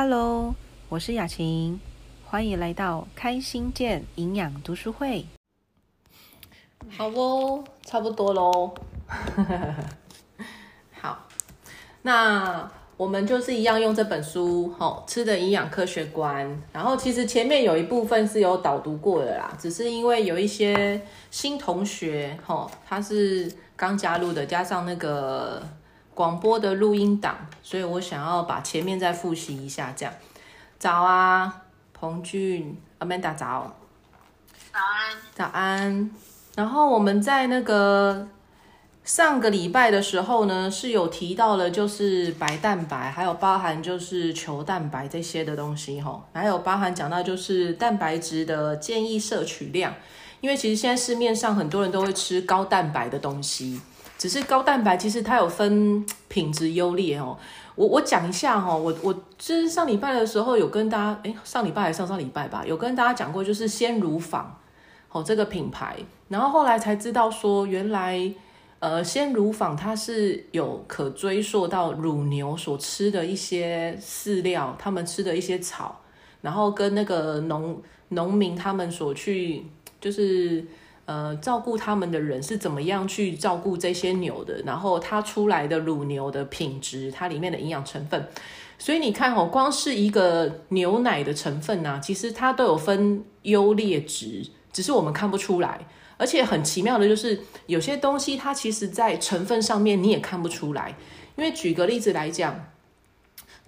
Hello，我是雅琴，欢迎来到开心健营养读书会。好哦，差不多喽。好，那我们就是一样用这本书，吼，吃的营养科学观。然后其实前面有一部分是有导读过的啦，只是因为有一些新同学，吼，他是刚加入的，加上那个广播的录音档，所以我想要把前面再复习一下。这样，早啊，彭俊，Amanda 早，早安，早安。然后我们在那个上个礼拜的时候呢，是有提到了，就是白蛋白，还有包含就是球蛋白这些的东西吼，还有包含讲到就是蛋白质的建议摄取量，因为其实现在市面上很多人都会吃高蛋白的东西，只是高蛋白其实它有分 品质优劣哦。我我讲一下哈，我我就是上礼拜的时候有跟大家，哎，上礼拜还是上上礼拜吧，有跟大家讲过，就是鲜乳坊。哦，这个品牌，然后后来才知道说，原来，呃，鲜乳坊它是有可追溯到乳牛所吃的一些饲料，他们吃的一些草，然后跟那个农农民他们所去，就是呃照顾他们的人是怎么样去照顾这些牛的，然后它出来的乳牛的品质，它里面的营养成分，所以你看哦，光是一个牛奶的成分呢，其实它都有分优劣值。只是我们看不出来，而且很奇妙的就是，有些东西它其实在成分上面你也看不出来。因为举个例子来讲，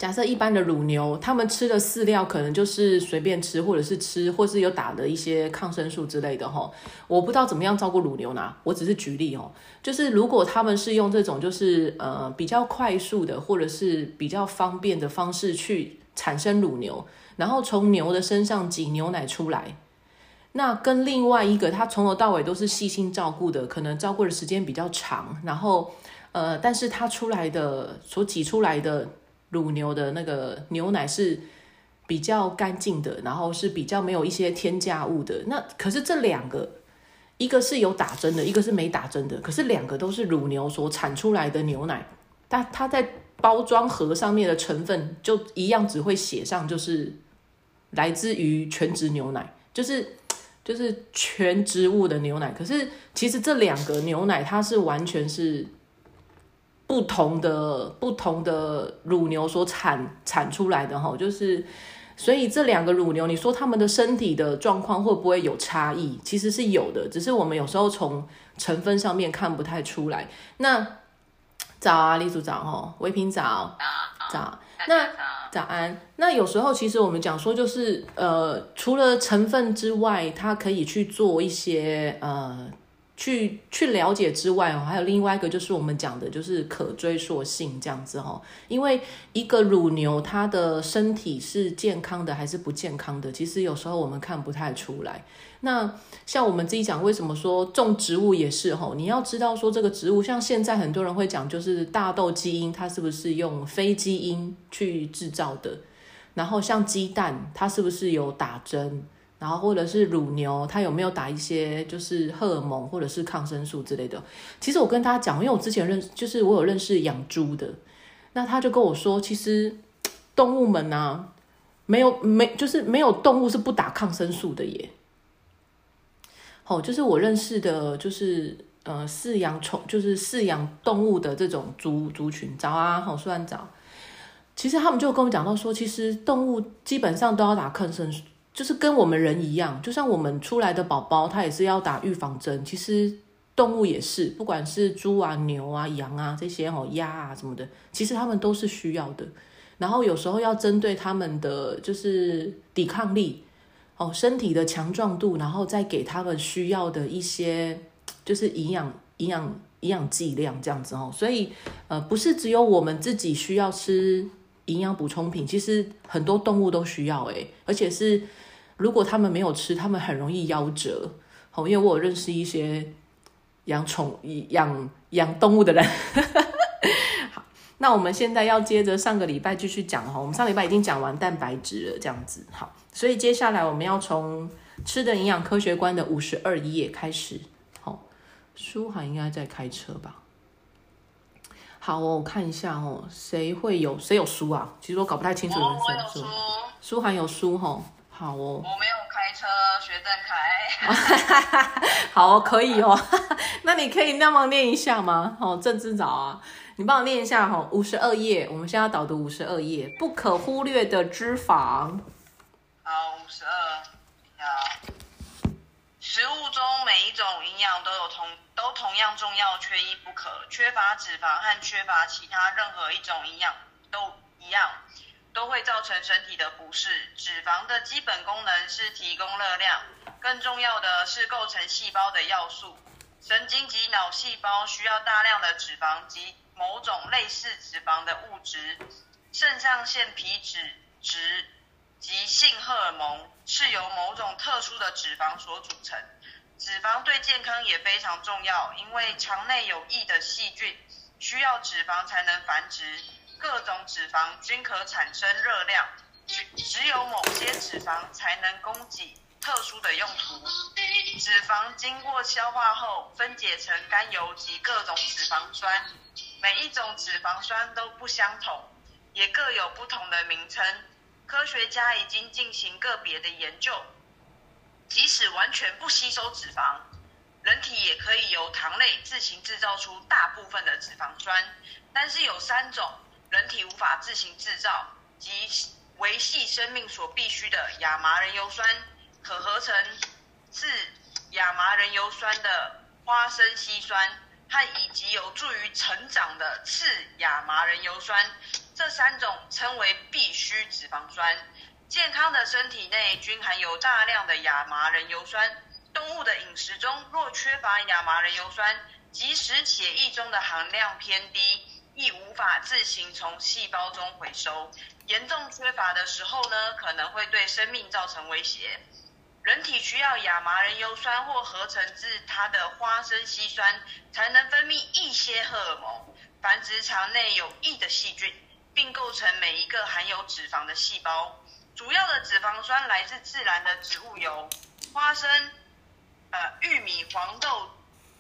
假设一般的乳牛，他们吃的饲料可能就是随便吃，或者是吃，或是有打的一些抗生素之类的哈。我不知道怎么样照顾乳牛呢？我只是举例哦，就是如果他们是用这种就是呃比较快速的，或者是比较方便的方式去产生乳牛，然后从牛的身上挤牛奶出来。那跟另外一个，他从头到尾都是细心照顾的，可能照顾的时间比较长，然后，呃，但是他出来的所挤出来的乳牛的那个牛奶是比较干净的，然后是比较没有一些添加物的。那可是这两个，一个是有打针的，一个是没打针的，可是两个都是乳牛所产出来的牛奶，但它在包装盒上面的成分就一样，只会写上就是来自于全脂牛奶，就是。就是全植物的牛奶，可是其实这两个牛奶它是完全是不同的不同的乳牛所产产出来的哈，就是所以这两个乳牛，你说他们的身体的状况会不会有差异？其实是有的，只是我们有时候从成分上面看不太出来。那早啊，李组长哦，维平早早，那。早安。那有时候其实我们讲说，就是呃，除了成分之外，它可以去做一些呃。去去了解之外哦，还有另外一个就是我们讲的，就是可追溯性这样子哦。因为一个乳牛它的身体是健康的还是不健康的，其实有时候我们看不太出来。那像我们自己讲，为什么说种植物也是吼？你要知道说这个植物，像现在很多人会讲，就是大豆基因它是不是用非基因去制造的？然后像鸡蛋，它是不是有打针？然后或者是乳牛，它有没有打一些就是荷尔蒙或者是抗生素之类的？其实我跟大家讲，因为我之前认就是我有认识养猪的，那他就跟我说，其实动物们呢，没有没就是没有动物是不打抗生素的耶。好，就是我认识的，就是呃饲养宠就是饲养动物的这种族族群，早啊，好，虽然早，其实他们就跟我讲到说，其实动物基本上都要打抗生素。就是跟我们人一样，就像我们出来的宝宝，他也是要打预防针。其实动物也是，不管是猪啊、牛啊、羊啊这些哦，鸭啊什么的，其实他们都是需要的。然后有时候要针对他们的就是抵抗力哦，身体的强壮度，然后再给他们需要的一些就是营养、营养、营养剂量这样子哦。所以呃，不是只有我们自己需要吃营养补充品，其实很多动物都需要诶，而且是。如果他们没有吃，他们很容易夭折。好，因为我有认识一些养宠、养养动物的人。好，那我们现在要接着上个礼拜继续讲哈。我们上礼拜已经讲完蛋白质了，这样子。好，所以接下来我们要从吃的营养科学观的五十二页开始。好，舒涵应该在开车吧？好哦，我看一下哦，谁会有谁有书啊？其实我搞不太清楚人谁有书，舒，涵有书吼。好哦，我没有开车，学正开。好哦，可以哦。那你可以那么念一下吗？哦，郑志早啊，你帮我念一下哈、哦，五十二页，我们现在要导读五十二页，不可忽略的脂肪。好，五十二，要。食物中每一种营养都有同都同样重要，缺一不可。缺乏脂肪和缺乏其他任何一种营养都一样，都会造成身体的不适。脂肪的基本功能是提供热量，更重要的是构成细胞的要素。神经及脑细胞需要大量的脂肪及某种类似脂肪的物质。肾上腺皮质质及性荷尔蒙是由某种特殊的脂肪所组成。脂肪对健康也非常重要，因为肠内有益的细菌需要脂肪才能繁殖。各种脂肪均可产生热量，只有某些脂肪才能供给特殊的用途。脂肪经过消化后分解成甘油及各种脂肪酸，每一种脂肪酸都不相同，也各有不同的名称。科学家已经进行个别的研究，即使完全不吸收脂肪，人体也可以由糖类自行制造出大部分的脂肪酸。但是有三种人体无法自行制造及维系生命所必需的亚麻仁油酸，可合成自亚麻仁油酸的花生烯酸和以及有助于成长的次亚麻仁油酸，这三种称为必需脂肪酸。健康的身体内均含有大量的亚麻仁油酸。动物的饮食中若缺乏亚麻仁油酸，即使血液中的含量偏低，亦无法自行从细胞中回收。严重缺乏的时候呢，可能会对生命造成威胁。人体需要亚麻仁油酸或合成自它的花生烯酸，才能分泌一些荷尔蒙，繁殖肠内有益的细菌，并构成每一个含有脂肪的细胞。主要的脂肪酸来自自然的植物油、花生、呃玉米、黄豆、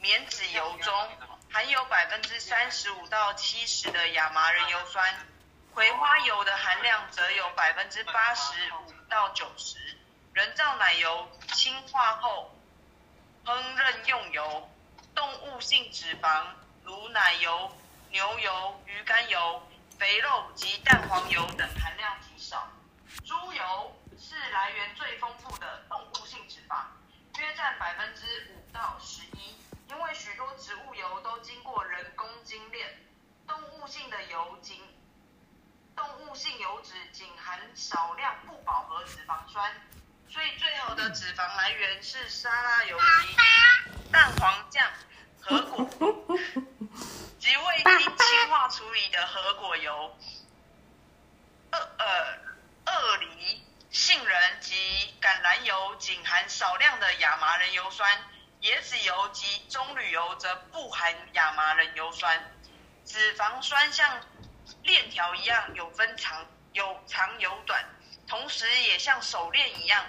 棉籽油中含有百分之三十五到七十的亚麻仁油酸，葵花油的含量则有百分之八十五到九十。人造奶油氢化后烹饪用油，动物性脂肪如奶油、牛油、鱼肝油、肥肉及蛋黄油等含量极少。猪油是来源最丰富的动物性脂肪，约占百分之五到十性的油仅动物性油脂仅含少量不饱和脂肪酸，所以最好的脂肪来源是沙拉油及蛋黄酱、核果及未经氢化处理的核果油。二呃，鳄梨、杏仁及橄榄油仅含少量的亚麻仁油酸，椰子油及棕榈油则不含亚麻仁油酸。脂肪酸像链条一样有分长有长有短，同时也像手链一样，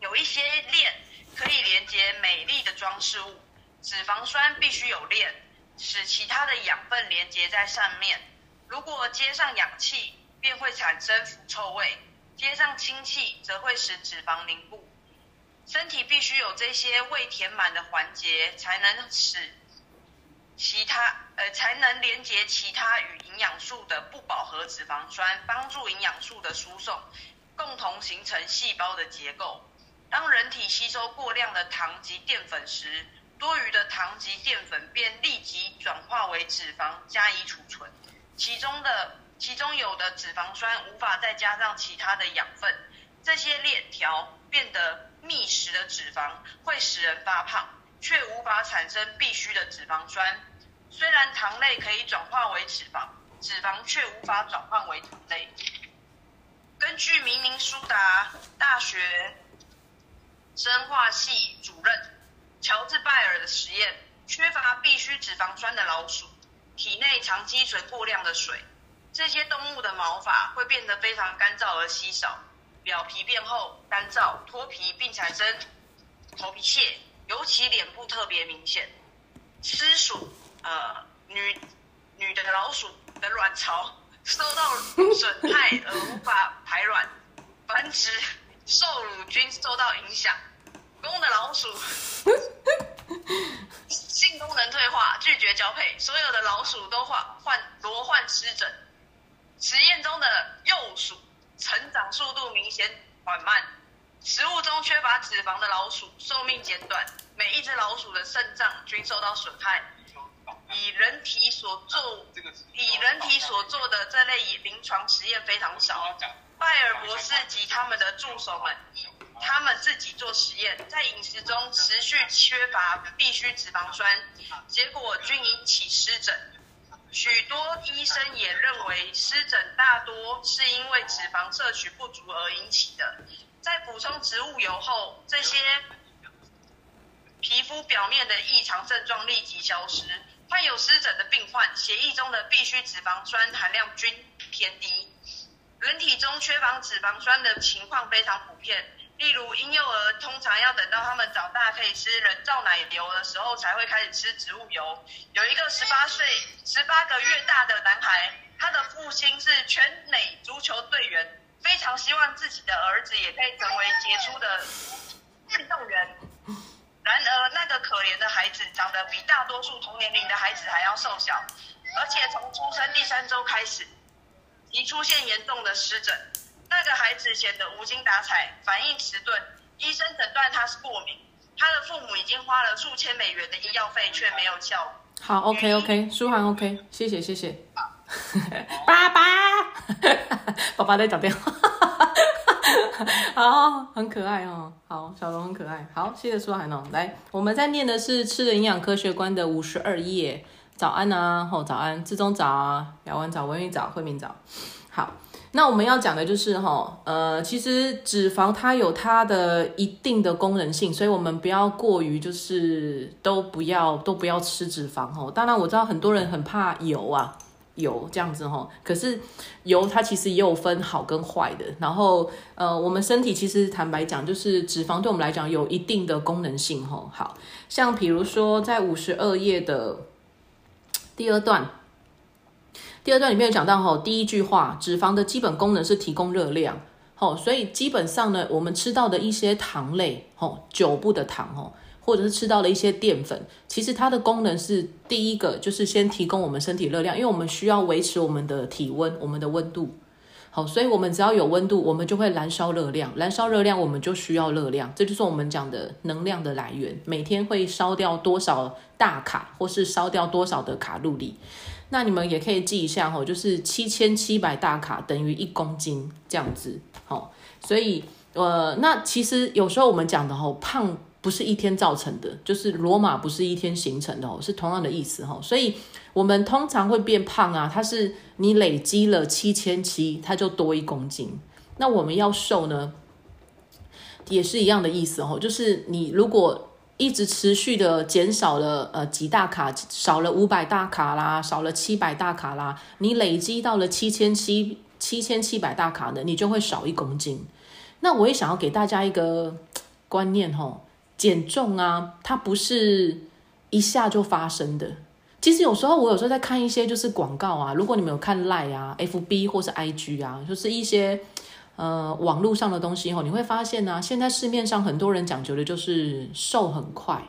有一些链可以连接美丽的装饰物。脂肪酸必须有链，使其他的养分连接在上面。如果接上氧气，便会产生腐臭味；接上氢气，则会使脂肪凝固。身体必须有这些未填满的环节，才能使其他呃才能连接其他与营养素的不饱和脂肪酸，帮助营养素的输送，共同形成细胞的结构。当人体吸收过量的糖及淀粉时，多余的糖及淀粉便立即转化为脂肪加以储存，其中的其中有的脂肪酸无法再加上其他的养分，这些链条变得密实的脂肪会使人发胖，却无法产生必需的脂肪酸。虽然糖类可以转化为脂肪，脂肪却无法转换为糖类。根据明尼苏达大学生化系主任乔治拜尔的实验，缺乏必需脂肪酸的老鼠体内常积存过量的水，这些动物的毛发会变得非常干燥而稀少，表皮变厚、干燥、脱皮，并产生头皮屑，尤其脸部特别明显。私鼠呃女女的老鼠的卵巢 受到损害而无法排卵繁殖，受乳菌受到影响，公的老鼠 性功能退化，拒绝交配，所有的老鼠都患患罗患湿疹。实验中的幼鼠成长速度明显缓慢，食物中缺乏脂肪的老鼠寿命减短，每一只老鼠的肾脏均受到损害。以人体所做以人体所做的这类临床实验非常少。拜尔博士及他们的助手们以他们自己做实验，在饮食中持续缺乏必需脂肪酸，结果均引起湿疹。许多医生也认为湿疹大多是因为脂肪摄取不足而引起的。在补充植物油后，这些皮肤表面的异常症状立即消失。患有湿疹的病患，血液中的必需脂肪酸含量均偏低。人体中缺乏脂肪酸的情况非常普遍，例如婴幼儿通常要等到他们长大可以吃人造奶油的时候，才会开始吃植物油。有一个十八岁、十八个月大的男孩，他的父亲是全美足球队员，非常希望自己的儿子也可以成为杰出的运动员。然而，那个可怜的孩子长得比大多数同年龄的孩子还要瘦小，而且从出生第三周开始，已出现严重的湿疹。那个孩子显得无精打采，反应迟钝，医生诊断他是过敏。他的父母已经花了数千美元的医药费，却没有效果。好，OK OK，舒涵 OK，谢谢谢谢。爸爸，爸爸在讲电话。好，很可爱哦。好，小龙很可爱。好，谢谢舒涵哦。来，我们在念的是《吃的营养科学观》的五十二页。早安啊，吼，早安，志中早啊，姚文早，文玉早，慧明早。好，那我们要讲的就是哈，呃，其实脂肪它有它的一定的功能性，所以我们不要过于就是都不要都不要吃脂肪哦。当然我知道很多人很怕油啊。油这样子哈，可是油它其实也有分好跟坏的。然后呃，我们身体其实坦白讲，就是脂肪对我们来讲有一定的功能性哈。好像比如说在五十二页的第二段，第二段里面有讲到哈，第一句话，脂肪的基本功能是提供热量。好，所以基本上呢，我们吃到的一些糖类，吼，酒不的糖，吼。或者是吃到了一些淀粉，其实它的功能是第一个，就是先提供我们身体热量，因为我们需要维持我们的体温，我们的温度。好，所以我们只要有温度，我们就会燃烧热量，燃烧热量，我们就需要热量，这就是我们讲的能量的来源。每天会烧掉多少大卡，或是烧掉多少的卡路里？那你们也可以记一下吼，就是七千七百大卡等于一公斤这样子。好，所以呃，那其实有时候我们讲的吼胖。不是一天造成的，就是罗马不是一天形成的哦，是同样的意思哈。所以我们通常会变胖啊，它是你累积了七千七，它就多一公斤。那我们要瘦呢，也是一样的意思哦，就是你如果一直持续的减少了呃几大卡，少了五百大卡啦，少了七百大卡啦，你累积到了七千七七千七百大卡的，你就会少一公斤。那我也想要给大家一个观念哈。减重啊，它不是一下就发生的。其实有时候我有时候在看一些就是广告啊，如果你们有看 Line 啊、FB 或是 IG 啊，就是一些呃网络上的东西哦，你会发现呢，现在市面上很多人讲究的就是瘦很快。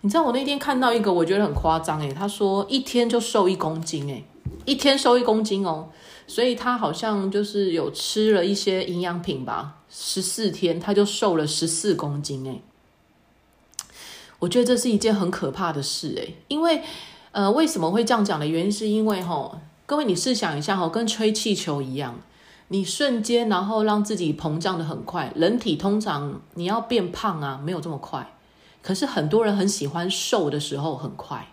你知道我那天看到一个，我觉得很夸张诶，他说一天就瘦一公斤诶，一天瘦一公斤哦，所以他好像就是有吃了一些营养品吧，十四天他就瘦了十四公斤诶。我觉得这是一件很可怕的事诶，因为，呃，为什么会这样讲的原因是因为哈，各位你试想一下哈，跟吹气球一样，你瞬间然后让自己膨胀的很快，人体通常你要变胖啊，没有这么快，可是很多人很喜欢瘦的时候很快，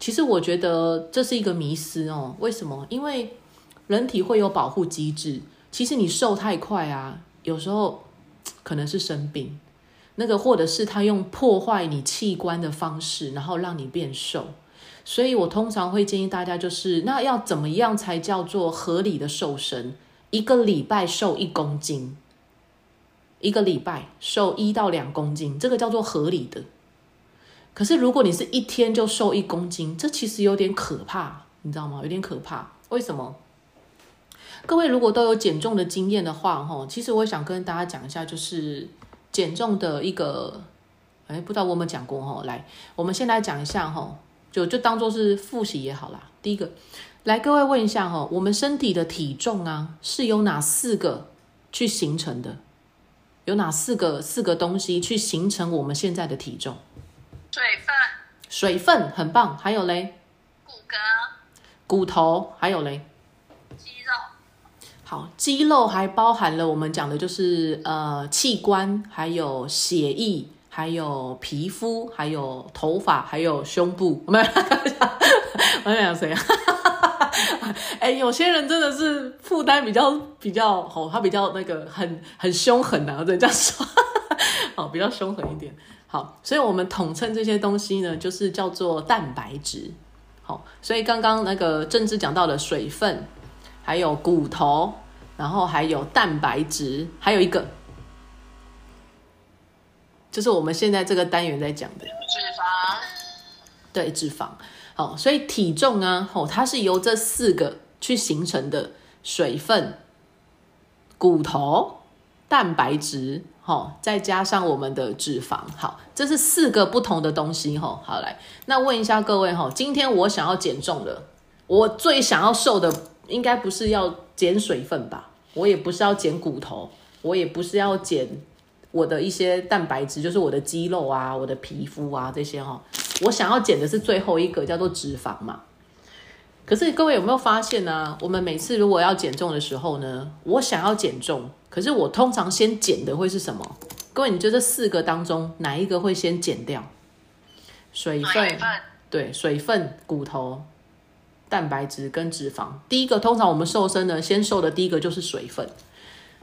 其实我觉得这是一个迷思哦，为什么？因为人体会有保护机制，其实你瘦太快啊，有时候可能是生病。那个，或者是他用破坏你器官的方式，然后让你变瘦。所以我通常会建议大家，就是那要怎么样才叫做合理的瘦身？一个礼拜瘦一公斤，一个礼拜瘦一到两公斤，这个叫做合理的。可是如果你是一天就瘦一公斤，这其实有点可怕，你知道吗？有点可怕。为什么？各位如果都有减重的经验的话，哈，其实我想跟大家讲一下，就是减重的一个，哎，不知道我们讲过哈。来，我们先来讲一下哈，就就当做是复习也好啦。第一个，来各位问一下哈，我们身体的体重啊，是由哪四个去形成的？有哪四个四个东西去形成我们现在的体重？水分、水分很棒，还有嘞，骨骼、骨头，还有嘞。肌肉、好，肌肉还包含了我们讲的就是呃器官，还有血液，还有皮肤，还有头发，还有胸部。我们我在讲谁啊？哎，有些人真的是负担比较比较哦，他比较那个很很凶狠啊，对这样说，好，比较凶狠一点。好，所以我们统称这些东西呢，就是叫做蛋白质。好，所以刚刚那个政治讲到的水分，还有骨头，然后还有蛋白质，还有一个，就是我们现在这个单元在讲的。脂肪、对脂肪，好，所以体重啊，哦，它是由这四个去形成的：水分、骨头、蛋白质，好，再加上我们的脂肪，好，这是四个不同的东西，哈，好来，那问一下各位，哈，今天我想要减重了，我最想要瘦的，应该不是要减水分吧？我也不是要减骨头，我也不是要减我的一些蛋白质，就是我的肌肉啊，我的皮肤啊这些哈。我想要减的是最后一个叫做脂肪嘛。可是各位有没有发现呢？我们每次如果要减重的时候呢，我想要减重，可是我通常先减的会是什么？各位，你觉得这四个当中哪一个会先减掉？水分，水分、对，水分、骨头、蛋白质跟脂肪。第一个，通常我们瘦身呢，先瘦的第一个就是水分。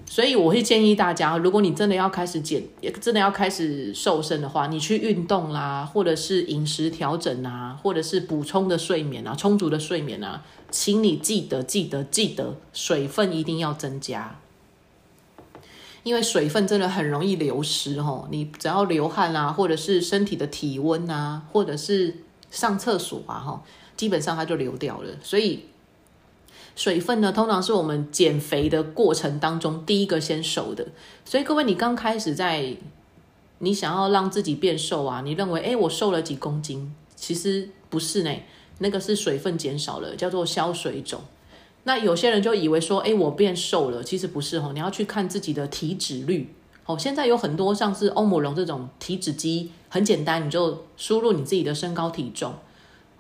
所以我会建议大家，如果你真的要开始减，也真的要开始瘦身的话，你去运动啦，或者是饮食调整啊，或者是补充的睡眠啊，充足的睡眠啊，请你记得记得记得，水分一定要增加，因为水分真的很容易流失哦。你只要流汗啊，或者是身体的体温啊，或者是上厕所啊，哈，基本上它就流掉了。所以水分呢，通常是我们减肥的过程当中第一个先瘦的。所以各位，你刚开始在你想要让自己变瘦啊，你认为诶我瘦了几公斤，其实不是呢，那个是水分减少了，叫做消水肿。那有些人就以为说，诶我变瘦了，其实不是哦，你要去看自己的体脂率。哦，现在有很多像是欧姆龙这种体脂机，很简单，你就输入你自己的身高体重。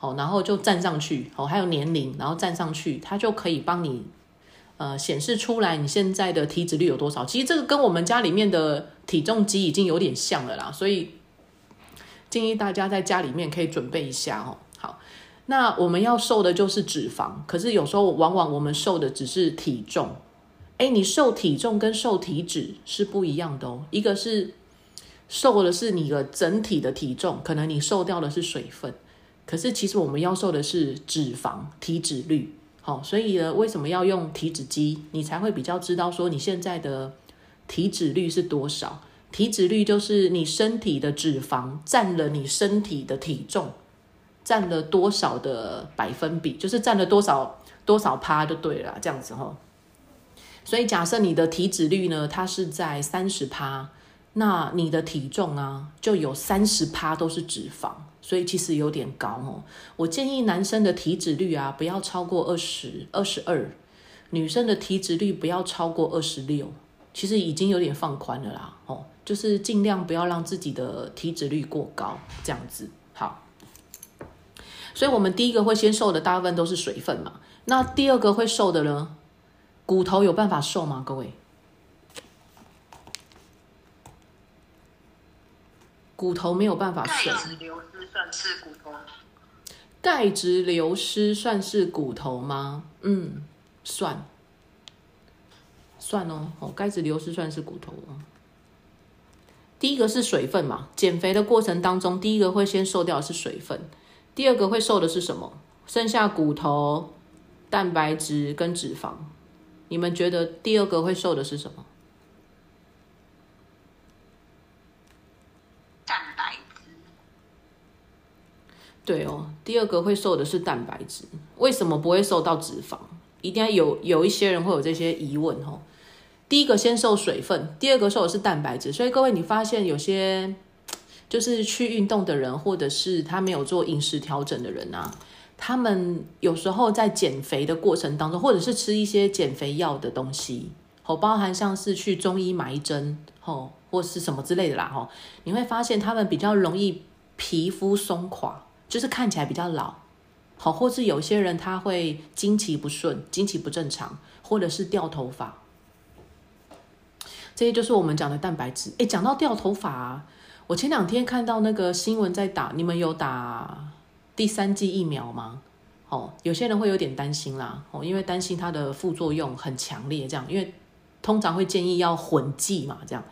好，然后就站上去，好，还有年龄，然后站上去，它就可以帮你呃显示出来你现在的体脂率有多少。其实这个跟我们家里面的体重机已经有点像了啦，所以建议大家在家里面可以准备一下哦。好，那我们要瘦的就是脂肪，可是有时候往往我们瘦的只是体重。哎，你瘦体重跟瘦体脂是不一样的哦，一个是瘦的是你的整体的体重，可能你瘦掉的是水分。可是其实我们要瘦的是脂肪体脂率，好，所以呢，为什么要用体脂机？你才会比较知道说你现在的体脂率是多少。体脂率就是你身体的脂肪占了你身体的体重，占了多少的百分比，就是占了多少多少趴就对了，这样子哈。所以假设你的体脂率呢，它是在三十趴，那你的体重啊，就有三十趴都是脂肪。所以其实有点高哦，我建议男生的体脂率啊不要超过二十二十二，女生的体脂率不要超过二十六，其实已经有点放宽了啦哦，就是尽量不要让自己的体脂率过高，这样子好。所以我们第一个会先瘦的大部分都是水分嘛，那第二个会瘦的呢，骨头有办法瘦吗？各位？骨头没有办法瘦。算是骨头？钙质流失算是骨头吗？嗯，算，算哦。哦，钙质流失算是骨头哦。第一个是水分嘛，减肥的过程当中，第一个会先瘦掉的是水分，第二个会瘦的是什么？剩下骨头、蛋白质跟脂肪。你们觉得第二个会瘦的是什么？对哦，第二个会瘦的是蛋白质，为什么不会瘦到脂肪？一定要有有一些人会有这些疑问哦。第一个先瘦水分，第二个瘦的是蛋白质，所以各位你发现有些就是去运动的人，或者是他没有做饮食调整的人啊，他们有时候在减肥的过程当中，或者是吃一些减肥药的东西，哦，包含像是去中医买一针，哦，或是什么之类的啦，哦，你会发现他们比较容易皮肤松垮，就是看起来比较老。好，或是有些人他会经期不顺，经期不正常，或者是掉头发，这些就是我们讲的蛋白质。诶，讲到掉头发，我前两天看到那个新闻在打，你们有打第三剂疫苗吗？哦，有些人会有点担心啦，哦，因为担心它的副作用很强烈，这样，因为通常会建议要混剂嘛，这样。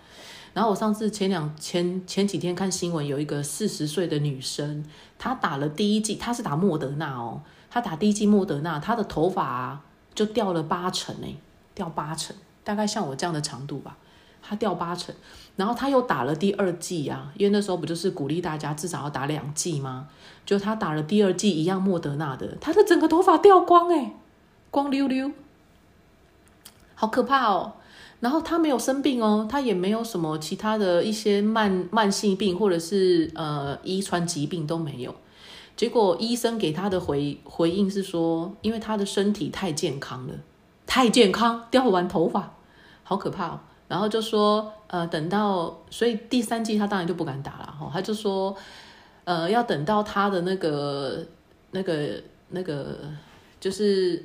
然后我上次前两前前几天看新闻，有一个四十岁的女生，她打了第一剂，她是打莫德纳哦，她打第一剂莫德纳，她的头发就掉了八成哎，掉八成，大概像我这样的长度吧，她掉八成。然后她又打了第二剂啊，因为那时候不就是鼓励大家至少要打两剂吗？就她打了第二剂一样莫德纳的，她的整个头发掉光哎，光溜溜，好可怕哦。然后他没有生病哦，他也没有什么其他的一些慢慢性病或者是呃遗传疾病都没有。结果医生给他的回回应是说，因为他的身体太健康了，太健康掉完头发，好可怕哦。然后就说呃等到所以第三季他当然就不敢打了哈，他就说呃要等到他的那个那个那个就是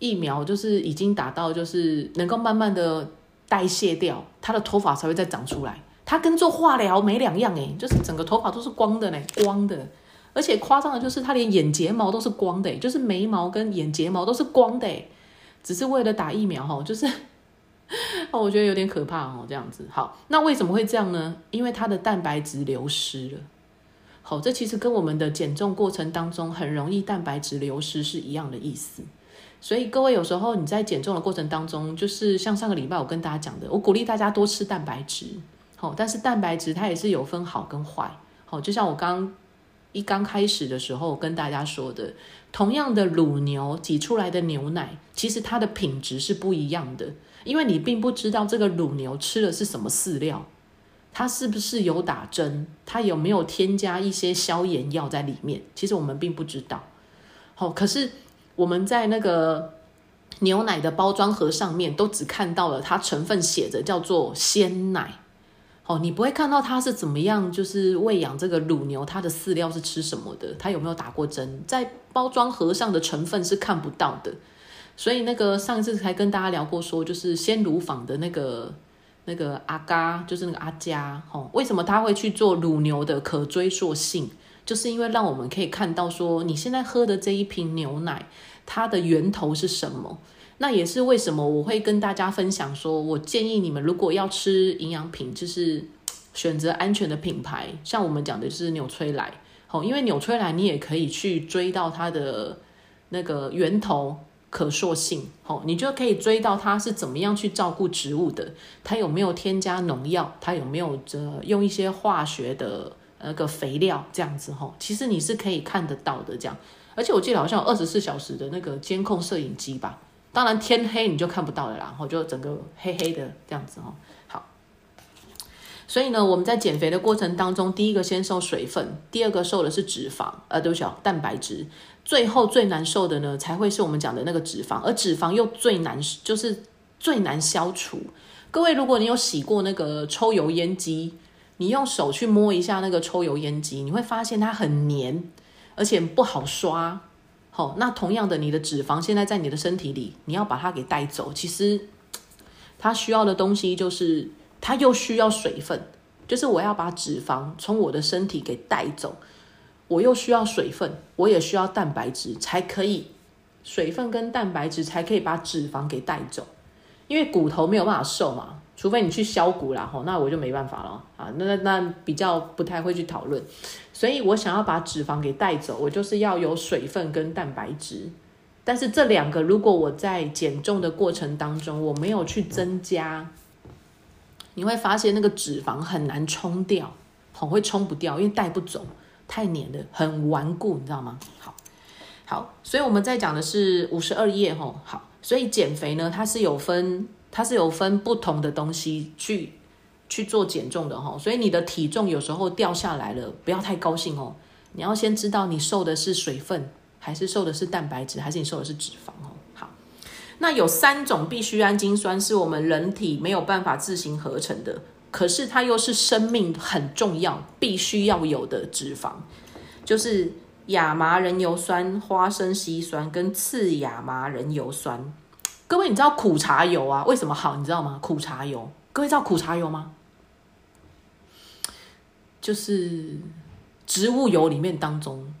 疫苗就是已经打到就是能够慢慢的。代谢掉，他的头发才会再长出来。他跟做化疗没两样诶，就是整个头发都是光的呢，光的。而且夸张的就是他连眼睫毛都是光的，就是眉毛跟眼睫毛都是光的，只是为了打疫苗哈，就是 哦，我觉得有点可怕哦，这样子。好，那为什么会这样呢？因为它的蛋白质流失了。好，这其实跟我们的减重过程当中很容易蛋白质流失是一样的意思。所以各位有时候你在减重的过程当中，就是像上个礼拜我跟大家讲的，我鼓励大家多吃蛋白质，好，但是蛋白质它也是有分好跟坏，好，就像我刚一刚开始的时候跟大家说的，同样的乳牛挤出来的牛奶，其实它的品质是不一样的，因为你并不知道这个乳牛吃的是什么饲料，它是不是有打针，它有没有添加一些消炎药在里面，其实我们并不知道，好，可是。我们在那个牛奶的包装盒上面，都只看到了它成分写着叫做鲜奶，哦，你不会看到它是怎么样，就是喂养这个乳牛，它的饲料是吃什么的，它有没有打过针，在包装盒上的成分是看不到的。所以那个上一次才跟大家聊过，说就是鲜乳坊的那个那个阿嘎，就是那个阿佳，哦，为什么他会去做乳牛的可追溯性？就是因为让我们可以看到说，你现在喝的这一瓶牛奶。它的源头是什么？那也是为什么我会跟大家分享说，我建议你们如果要吃营养品，就是选择安全的品牌，像我们讲的是纽崔莱，好，因为纽崔莱你也可以去追到它的那个源头可塑性，好，你就可以追到它是怎么样去照顾植物的，它有没有添加农药，它有没有这用一些化学的那个肥料这样子，哈，其实你是可以看得到的，这样。而且我记得好像有二十四小时的那个监控摄影机吧，当然天黑你就看不到了啦，然后就整个黑黑的这样子哈。好，所以呢，我们在减肥的过程当中，第一个先瘦水分，第二个瘦的是脂肪，呃，对不起，蛋白质，最后最难受的呢，才会是我们讲的那个脂肪，而脂肪又最难，就是最难消除。各位，如果你有洗过那个抽油烟机，你用手去摸一下那个抽油烟机，你会发现它很黏。而且不好刷，好，那同样的，你的脂肪现在在你的身体里，你要把它给带走。其实它需要的东西就是，它又需要水分，就是我要把脂肪从我的身体给带走，我又需要水分，我也需要蛋白质才可以，水分跟蛋白质才可以把脂肪给带走，因为骨头没有办法瘦嘛。除非你去削骨啦，吼，那我就没办法了啊，那那那比较不太会去讨论，所以我想要把脂肪给带走，我就是要有水分跟蛋白质，但是这两个如果我在减重的过程当中我没有去增加，你会发现那个脂肪很难冲掉，很会冲不掉，因为带不走，太黏的，很顽固，你知道吗？好，好，所以我们在讲的是五十二页吼。好，所以减肥呢，它是有分，它是有分不同的东西去去做减重的哈。所以你的体重有时候掉下来了，不要太高兴哦。你要先知道你瘦的是水分，还是瘦的是蛋白质，还是你瘦的是脂肪哦。好，那有三种必需氨基酸是我们人体没有办法自行合成的。可是它又是生命很重要、必须要有的脂肪，就是亚麻仁油酸、花生烯酸跟次亚麻仁油酸。各位，你知道苦茶油啊为什么好？你知道吗？苦茶油，各位知道苦茶油吗？就是植物油里面当中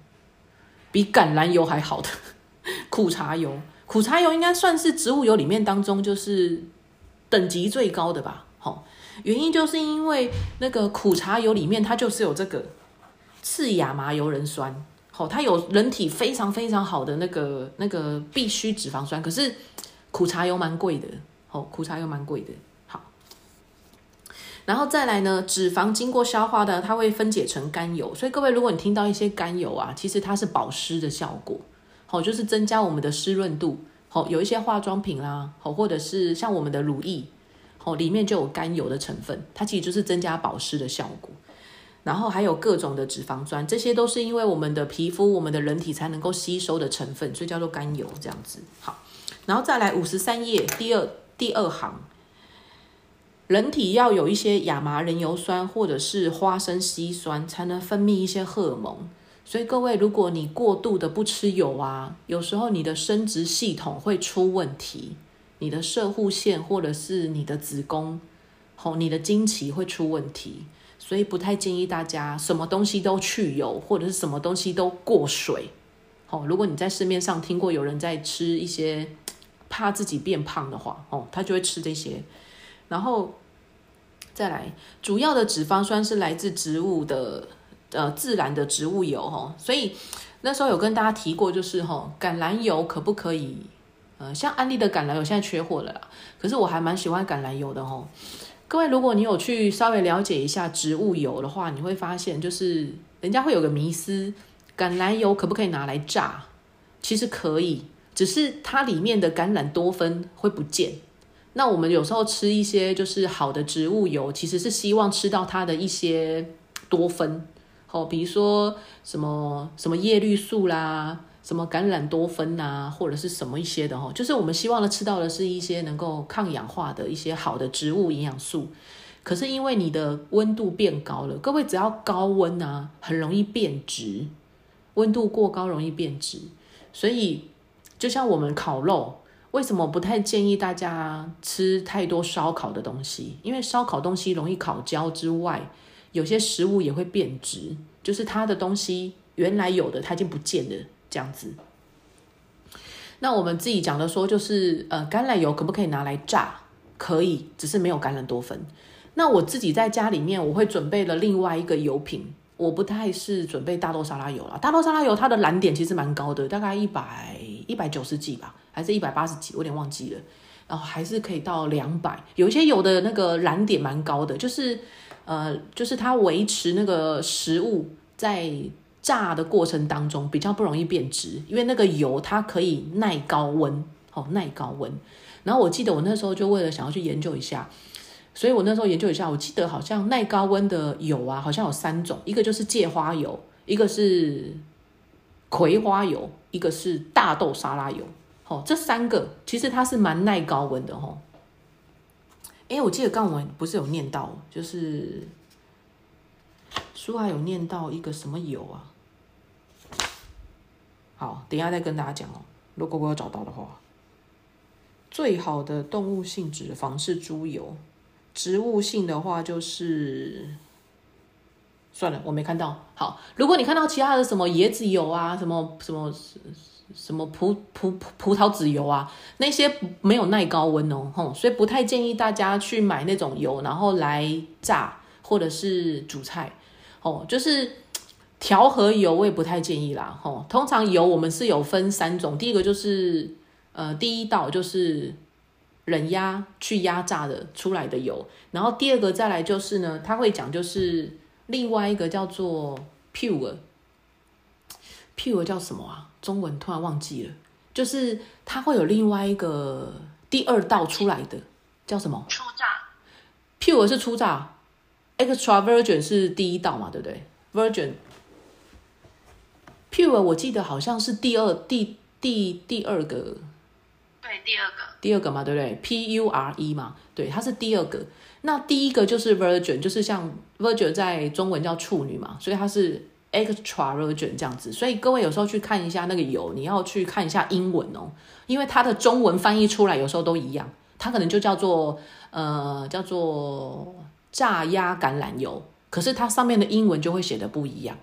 比橄榄油还好的 苦茶油。苦茶油应该算是植物油里面当中就是等级最高的吧？好。原因就是因为那个苦茶油里面它就是有这个次亚麻油仁酸，好，它有人体非常非常好的那个那个必需脂肪酸，可是苦茶油蛮贵的，好，苦茶油蛮贵的，好，然后再来呢，脂肪经过消化的，它会分解成甘油，所以各位如果你听到一些甘油啊，其实它是保湿的效果，好，就是增加我们的湿润度，好，有一些化妆品啦，好，或者是像我们的乳液。哦，里面就有甘油的成分，它其实就是增加保湿的效果。然后还有各种的脂肪酸，这些都是因为我们的皮肤、我们的人体才能够吸收的成分，所以叫做甘油这样子。好，然后再来五十三页第二第二行，人体要有一些亚麻仁油酸或者是花生烯酸，才能分泌一些荷尔蒙。所以各位，如果你过度的不吃油啊，有时候你的生殖系统会出问题。你的射护腺或者是你的子宫，吼，你的经期会出问题，所以不太建议大家什么东西都去油，或者是什么东西都过水，吼。如果你在市面上听过有人在吃一些怕自己变胖的话，哦，他就会吃这些。然后再来，主要的脂肪酸是来自植物的，呃，自然的植物油，哦。所以那时候有跟大家提过，就是吼，橄榄油可不可以？呃，像安利的橄榄油现在缺货了啦，可是我还蛮喜欢橄榄油的哦。各位，如果你有去稍微了解一下植物油的话，你会发现就是人家会有个迷思，橄榄油可不可以拿来炸？其实可以，只是它里面的橄榄多酚会不见。那我们有时候吃一些就是好的植物油，其实是希望吃到它的一些多酚，哦，比如说什么什么叶绿素啦。什么橄榄多酚呐，或者是什么一些的哦，就是我们希望的吃到的是一些能够抗氧化的一些好的植物营养素。可是因为你的温度变高了，各位只要高温啊，很容易变质。温度过高容易变质，所以就像我们烤肉，为什么不太建议大家吃太多烧烤的东西？因为烧烤东西容易烤焦之外，有些食物也会变质，就是它的东西原来有的它已经不见了。这样子，那我们自己讲的说，就是呃，橄榄油可不可以拿来炸？可以，只是没有橄榄多酚。那我自己在家里面，我会准备了另外一个油品，我不太是准备大豆沙拉油了。大豆沙拉油它的蓝点其实蛮高的，大概一百一百九十几吧，还是一百八十几，我有点忘记了。然后还是可以到两百，有一些油的那个蓝点蛮高的，就是呃，就是它维持那个食物在。炸的过程当中比较不容易变质，因为那个油它可以耐高温，哦，耐高温。然后我记得我那时候就为了想要去研究一下，所以我那时候研究一下，我记得好像耐高温的油啊，好像有三种，一个就是芥花油，一个是葵花油，一个是大豆沙拉油。哦，这三个其实它是蛮耐高温的，哦。哎，我记得刚我们不是有念到，就是书还有念到一个什么油啊？好，等一下再跟大家讲哦。如果我有找到的话，最好的动物性脂肪是猪油，植物性的话就是算了，我没看到。好，如果你看到其他的什么椰子油啊，什么什么什么葡葡葡萄籽油啊，那些没有耐高温哦，吼，所以不太建议大家去买那种油，然后来炸或者是煮菜，哦，就是。调和油我也不太建议啦，吼。通常油我们是有分三种，第一个就是呃第一道就是冷压去压榨的出来的油，然后第二个再来就是呢，他会讲就是另外一个叫做 pure pure 叫什么啊？中文突然忘记了，就是它会有另外一个第二道出来的，叫什么初榨？pure 是初榨，extra virgin 是第一道嘛，对不对？virgin pure 我记得好像是第二第第第二个对第二个第二个嘛，对不对？P U R E 嘛，对，它是第二个。那第一个就是 virgin，就是像 virgin 在中文叫处女嘛，所以它是 extra virgin 这样子。所以各位有时候去看一下那个油，你要去看一下英文哦，因为它的中文翻译出来有时候都一样，它可能就叫做呃叫做炸鸭橄榄油，可是它上面的英文就会写的不一样。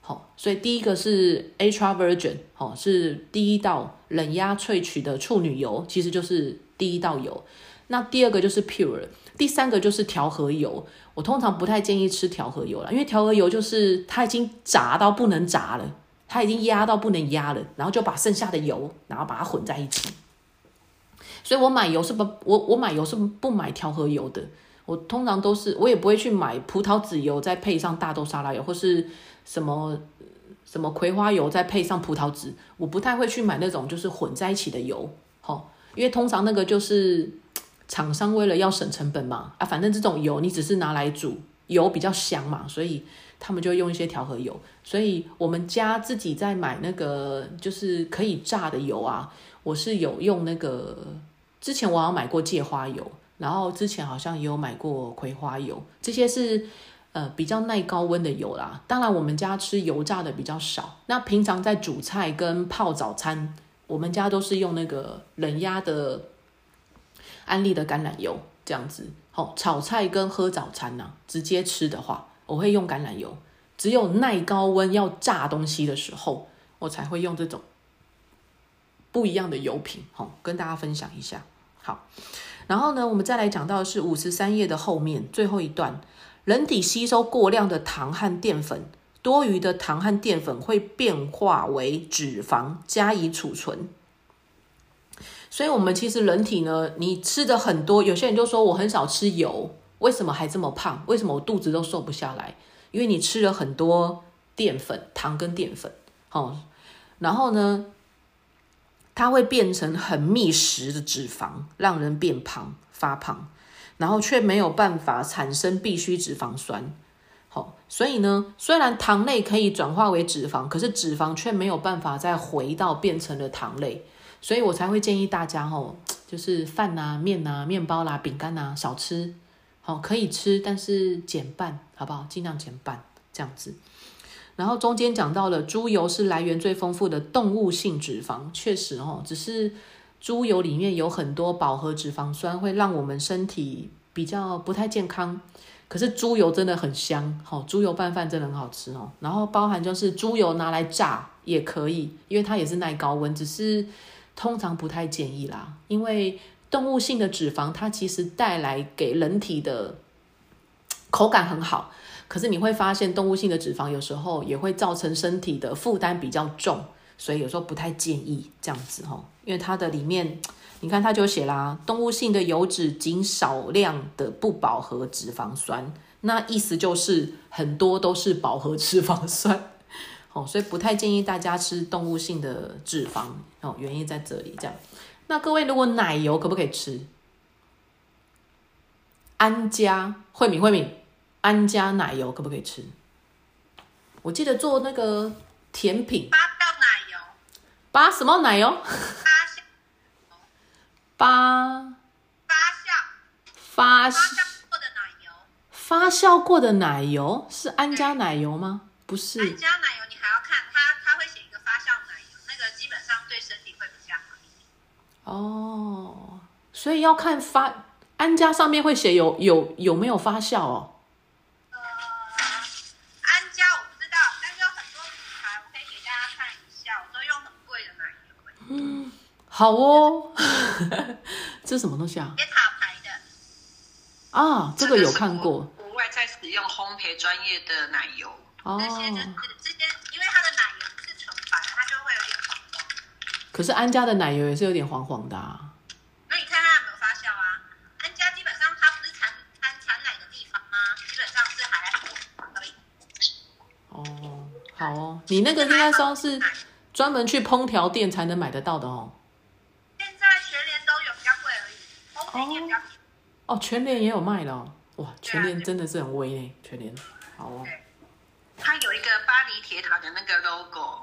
好，所以第一个是 extra virgin，好是第一道冷压萃取的处女油，其实就是第一道油。那第二个就是 pure，第三个就是调和油。我通常不太建议吃调和油了，因为调和油就是它已经炸到不能炸了，它已经压到不能压了，然后就把剩下的油，然后把它混在一起。所以我买油是不，我我买油是不买调和油的。我通常都是，我也不会去买葡萄籽油再配上大豆沙拉油，或是什么什么葵花油再配上葡萄籽。我不太会去买那种就是混在一起的油，好，因为通常那个就是厂商为了要省成本嘛，啊，反正这种油你只是拿来煮，油比较香嘛，所以他们就用一些调和油。所以我们家自己在买那个就是可以炸的油啊，我是有用那个，之前我好像买过芥花油。然后之前好像也有买过葵花油，这些是呃比较耐高温的油啦。当然我们家吃油炸的比较少，那平常在煮菜跟泡早餐，我们家都是用那个冷压的安利的橄榄油这样子。好，炒菜跟喝早餐呢，直接吃的话，我会用橄榄油。只有耐高温要炸东西的时候，我才会用这种不一样的油品。好，跟大家分享一下。好。然后呢，我们再来讲到的是五十三页的后面最后一段，人体吸收过量的糖和淀粉，多余的糖和淀粉会变化为脂肪加以储存。所以，我们其实人体呢，你吃的很多，有些人就说我很少吃油，为什么还这么胖？为什么我肚子都瘦不下来？因为你吃了很多淀粉，糖跟淀粉，哦，然后呢？它会变成很密实的脂肪，让人变胖、发胖，然后却没有办法产生必需脂肪酸。好，所以呢，虽然糖类可以转化为脂肪，可是脂肪却没有办法再回到变成了糖类，所以我才会建议大家，吼，就是饭呐、面呐、面包啦、饼干呐少吃，好，可以吃，但是减半，好不好？尽量减半，这样子。然后中间讲到了猪油是来源最丰富的动物性脂肪，确实哦，只是猪油里面有很多饱和脂肪酸，会让我们身体比较不太健康。可是猪油真的很香，好，猪油拌饭真的很好吃哦。然后包含就是猪油拿来炸也可以，因为它也是耐高温，只是通常不太建议啦，因为动物性的脂肪它其实带来给人体的口感很好。可是你会发现，动物性的脂肪有时候也会造成身体的负担比较重，所以有时候不太建议这样子哈。因为它的里面，你看它就写啦，动物性的油脂仅少量的不饱和脂肪酸，那意思就是很多都是饱和脂肪酸，哦，所以不太建议大家吃动物性的脂肪哦。原因在这里，这样。那各位如果奶油可不可以吃？安佳慧敏慧敏。安佳奶油可不可以吃？我记得做那个甜品，发酵奶油，八什么奶油？八发酵，发发酵过的奶油，发酵过的奶油是安佳奶油吗？不是，安佳奶油看它，它会写一个发酵奶油，那个基本上对身体会比较好一点。哦，所以要看发安家上面会写有有有没有发酵哦。呃，安佳我不知道，但是有很多品牌，我可以给大家看一下，我都用很贵的奶油，嗯，好哦，这是什么东西啊？铁塔牌的。啊，这个有看过国外在使用烘焙专业的奶油，哦这。些就是这些，因为它的奶油是纯白，它就会有点黄黄。可是安家的奶油也是有点黄黄的啊。那你看它有没有发酵啊？安家基本上它不是产产产奶的地方吗？基本上是还好而已。哦，好哦，你那个应该说是专门去烹调店才能买得到的哦。现在全联都有，比较贵而已，比较便宜。哦，全联也有卖了哦、哇，全联真的是很威呢，全联。好哦，它有一个巴黎铁塔的那个 logo，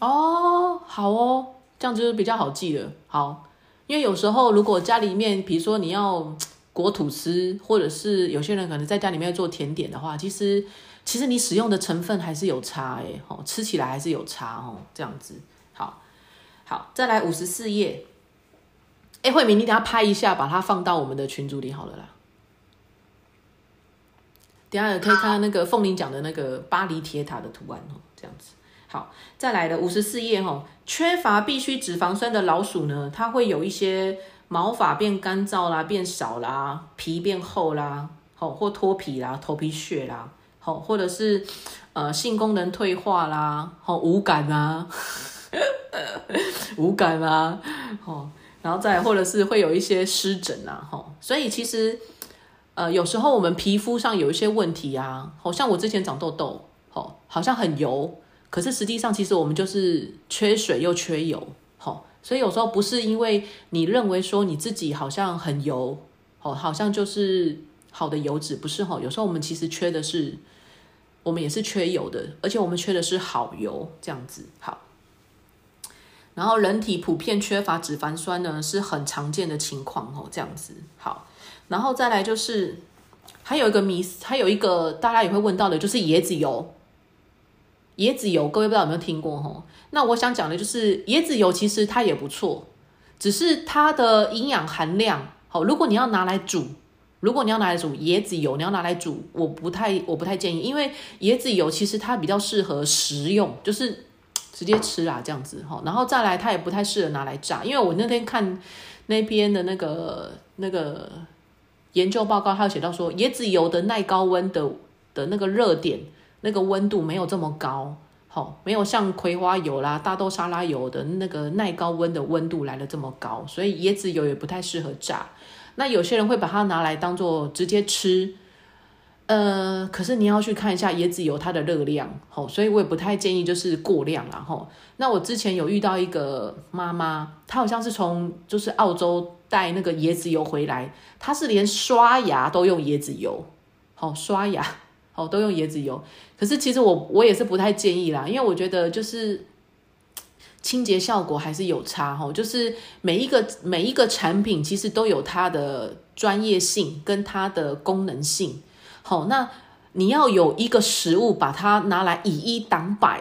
哦，好哦，这样就是比较好记了。好，因为有时候如果家里面，比如说你要裹吐司，或者是有些人可能在家里面做甜点的话，其实其实你使用的成分还是有差哎，哦，吃起来还是有差哦，这样子。好，好，再来五十四页。哎，慧敏，你等下拍一下，把它放到我们的群组里好了啦。等下可以看到那个凤玲讲的那个巴黎铁塔的图案哦，这样子。好，再来的五十四页哈，缺乏必需脂肪酸的老鼠呢，它会有一些毛发变干燥啦、变少啦、皮变厚啦，好或脱皮啦、头皮屑啦，好或者是呃性功能退化啦，好无感啊，无感啊，哦，然后再或者是会有一些湿疹啊，哈，所以其实。呃，有时候我们皮肤上有一些问题啊，好像我之前长痘痘，好，好像很油，可是实际上其实我们就是缺水又缺油，好，所以有时候不是因为你认为说你自己好像很油，哦，好像就是好的油脂，不是哈，有时候我们其实缺的是，我们也是缺油的，而且我们缺的是好油，这样子好。然后人体普遍缺乏脂肪酸呢，是很常见的情况哦，这样子好。然后再来就是，还有一个迷，还有一个大家也会问到的，就是椰子油。椰子油，各位不知道有没有听过哈？那我想讲的就是，椰子油其实它也不错，只是它的营养含量，好，如果你要拿来煮，如果你要拿来煮椰子油，你要拿来煮，我不太，我不太建议，因为椰子油其实它比较适合食用，就是直接吃啊这样子哈。然后再来，它也不太适合拿来炸，因为我那天看那边的那个那个。研究报告，它有写到说，椰子油的耐高温的的那个热点，那个温度没有这么高，好，没有像葵花油啦、大豆沙拉油的那个耐高温的温度来的这么高，所以椰子油也不太适合炸。那有些人会把它拿来当做直接吃，呃，可是你要去看一下椰子油它的热量，吼，所以我也不太建议就是过量啦，吼。那我之前有遇到一个妈妈，她好像是从就是澳洲带那个椰子油回来，他是连刷牙都用椰子油，好刷牙，好都用椰子油。可是其实我我也是不太建议啦，因为我觉得就是清洁效果还是有差哈，就是每一个每一个产品其实都有它的专业性跟它的功能性。好，那你要有一个食物把它拿来以一挡百，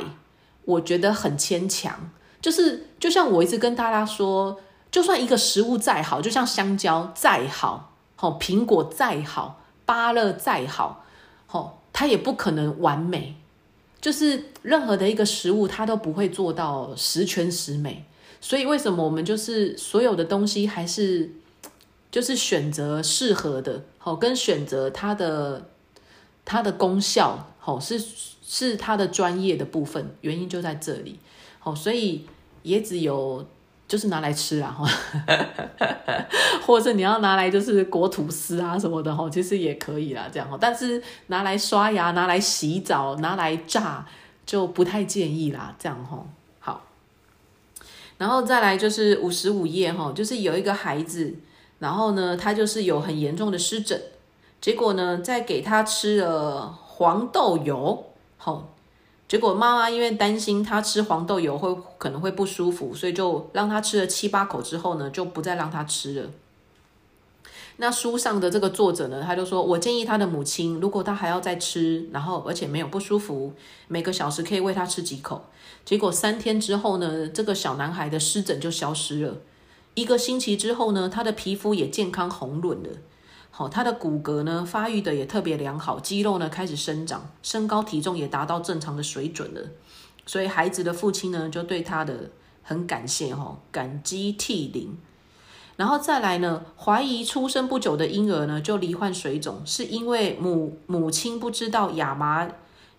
我觉得很牵强。就是就像我一直跟大家说，就算一个食物再好，就像香蕉再好，好苹果再好，芭乐再好，好它也不可能完美。就是任何的一个食物，它都不会做到十全十美。所以为什么我们就是所有的东西还是就是选择适合的，好跟选择它的。它的功效，好是是它的专业的部分，原因就在这里，好，所以椰子油就是拿来吃啊，哈，或者你要拿来就是裹吐司啊什么的，哈，其实也可以啦，这样哈，但是拿来刷牙、拿来洗澡、拿来炸就不太建议啦，这样哈，好，然后再来就是五十五页哈，就是有一个孩子，然后呢，他就是有很严重的湿疹。结果呢，再给他吃了黄豆油，好，结果妈妈因为担心他吃黄豆油会可能会不舒服，所以就让他吃了七八口之后呢，就不再让他吃了。那书上的这个作者呢，他就说我建议他的母亲，如果他还要再吃，然后而且没有不舒服，每个小时可以喂他吃几口。结果三天之后呢，这个小男孩的湿疹就消失了。一个星期之后呢，他的皮肤也健康红润了。好，他的骨骼呢发育的也特别良好，肌肉呢开始生长，身高体重也达到正常的水准了。所以孩子的父亲呢就对他的很感谢哈，感激涕零。然后再来呢，怀疑出生不久的婴儿呢就罹患水肿，是因为母母亲不知道亚麻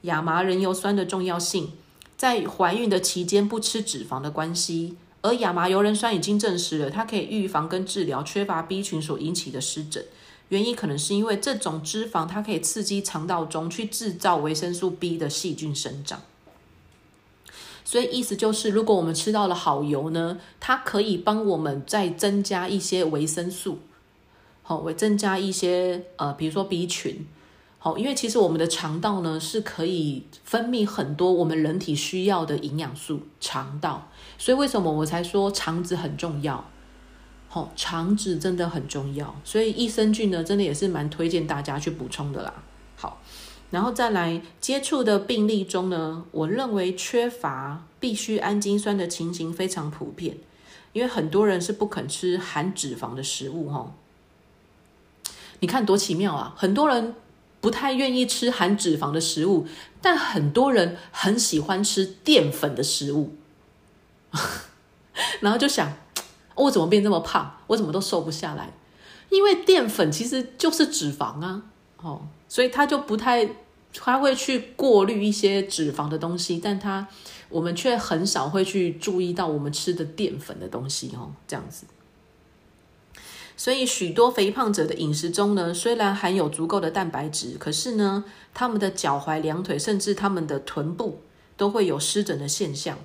亚麻仁油酸的重要性，在怀孕的期间不吃脂肪的关系。而亚麻油仁酸已经证实了，它可以预防跟治疗缺乏 B 群所引起的湿疹。原因可能是因为这种脂肪，它可以刺激肠道中去制造维生素 B 的细菌生长。所以意思就是，如果我们吃到了好油呢，它可以帮我们再增加一些维生素，好，会增加一些呃，比如说 B 群，好，因为其实我们的肠道呢是可以分泌很多我们人体需要的营养素，肠道，所以为什么我才说肠子很重要？好，肠子真的很重要，所以益生菌呢，真的也是蛮推荐大家去补充的啦。好。然后再来接触的病例中呢，我认为缺乏必需氨基酸的情形非常普遍，因为很多人是不肯吃含脂肪的食物哈。你看多奇妙啊！很多人不太愿意吃含脂肪的食物，但很多人很喜欢吃淀粉的食物，然后就想我怎么变这么胖？我怎么都瘦不下来？因为淀粉其实就是脂肪啊，哦，所以他就不太。他会去过滤一些脂肪的东西，但他我们却很少会去注意到我们吃的淀粉的东西哦，这样子。所以许多肥胖者的饮食中呢，虽然含有足够的蛋白质，可是呢，他们的脚踝、两腿，甚至他们的臀部都会有湿疹的现象。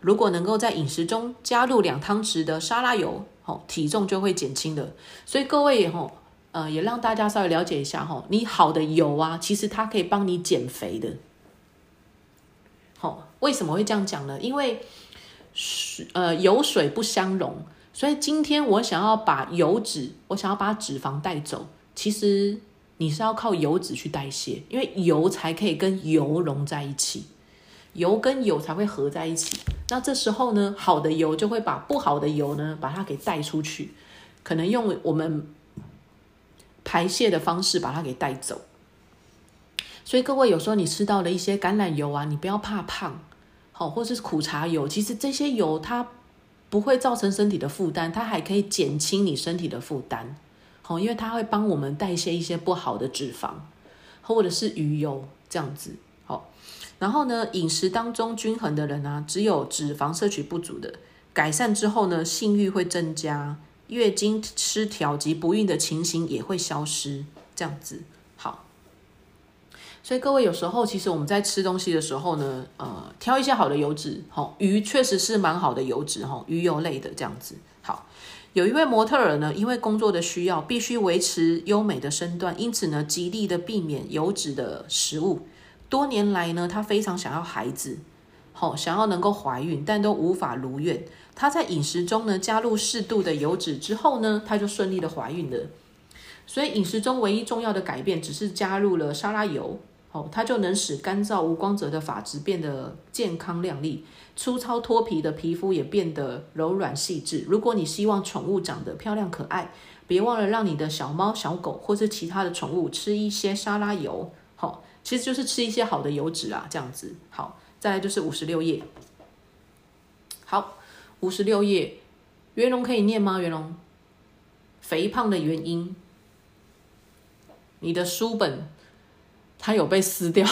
如果能够在饮食中加入两汤匙的沙拉油，哦，体重就会减轻的。所以各位哦。呃，也让大家稍微了解一下哈，你好的油啊，其实它可以帮你减肥的。好，为什么会这样讲呢？因为水呃油水不相容，所以今天我想要把油脂，我想要把脂肪带走，其实你是要靠油脂去代谢，因为油才可以跟油融在一起，油跟油才会合在一起。那这时候呢，好的油就会把不好的油呢，把它给带出去，可能用我们。排泄的方式把它给带走，所以各位有时候你吃到了一些橄榄油啊，你不要怕胖，好，或者是苦茶油，其实这些油它不会造成身体的负担，它还可以减轻你身体的负担，好，因为它会帮我们代谢一些不好的脂肪，或者是鱼油这样子，然后呢，饮食当中均衡的人啊，只有脂肪摄取不足的，改善之后呢，性欲会增加。月经失调及不孕的情形也会消失，这样子好。所以各位有时候其实我们在吃东西的时候呢，呃，挑一些好的油脂，哈，鱼确实是蛮好的油脂，哈，鱼油类的这样子好。有一位模特儿呢，因为工作的需要，必须维持优美的身段，因此呢，极力的避免油脂的食物。多年来呢，她非常想要孩子，好，想要能够怀孕，但都无法如愿。她在饮食中呢加入适度的油脂之后呢，她就顺利的怀孕了。所以饮食中唯一重要的改变，只是加入了沙拉油，哦，它就能使干燥无光泽的发质变得健康亮丽，粗糙脱皮的皮肤也变得柔软细致。如果你希望宠物长得漂亮可爱，别忘了让你的小猫、小狗或是其他的宠物吃一些沙拉油，好，其实就是吃一些好的油脂啊，这样子。好，再来就是五十六页，好。五十六页，袁龙可以念吗？袁龙，肥胖的原因，你的书本它有被撕掉，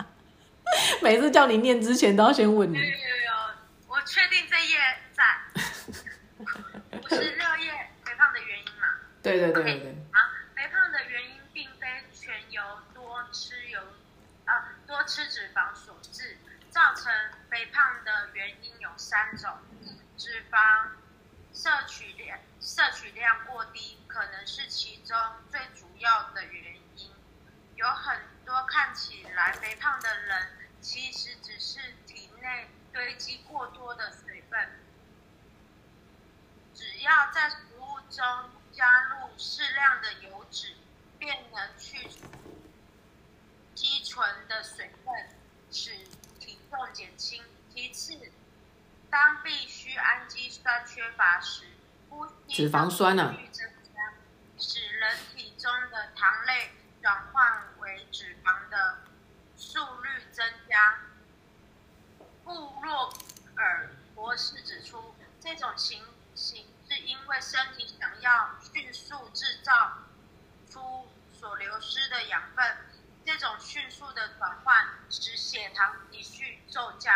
每次叫你念之前都要先问你。有有有，我确定这页在五十六页，肥胖的原因嘛？对对对对对。啊，肥胖的原因并非全由多吃油啊多吃脂肪所致，造成肥胖的原因有三种。脂肪摄取量摄取量过低，可能是其中最主要的原因。有很多看起来肥胖的人，其实只是体内堆积过多的水分。只要在食物中加入适量的油脂，便能去除积存的水分，使体重减轻。其次。当必需氨基酸缺乏时，呼吸脂肪酸呢，使人体中的糖类转换为脂肪的速率增加。布洛尔博士指出，这种情形是因为身体想要迅速制造出所流失的养分，这种迅速的转换使血糖急剧骤降。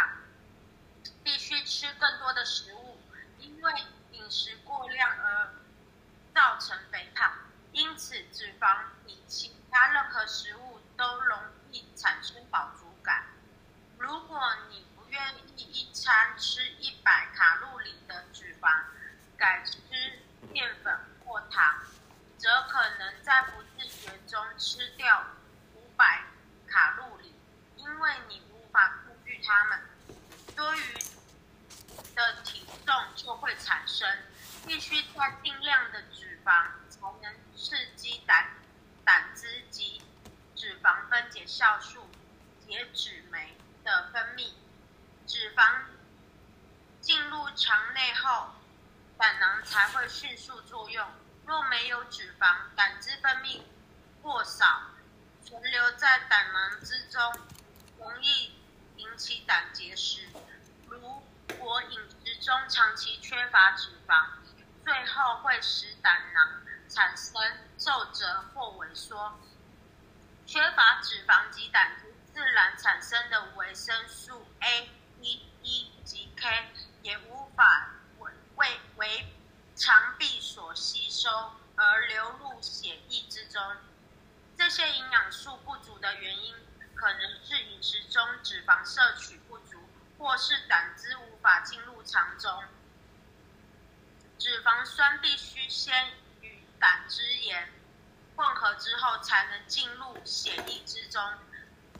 必须吃更多的食物，因为饮食过量而造成肥胖。因此，脂肪比其他任何食物都容易产生饱足感。如果你不愿意一餐吃一百卡路里的脂肪，改吃淀粉或糖，则可能在不自觉中吃掉五百卡路里，因为你无法控制它们。多余的体重就会产生，必须在定量的脂肪才能刺激胆胆汁及脂肪分解酵素解脂酶的分泌。脂肪进入肠内后，胆囊才会迅速作用。若没有脂肪，胆汁分泌过少，存留在胆囊之中，容易引起胆结石。如果饮中长期缺乏脂肪，最后会使胆囊产生皱褶或萎缩。缺乏脂肪及胆汁自然产生的维生素 A、E、E 及 K 也无法为为为肠壁所吸收而流入血液之中。这些营养素不足的原因，可能是饮食中脂肪摄取，或是胆汁无法进入肠中。脂肪酸必须先与胆汁盐混合之后，才能进入血液之中。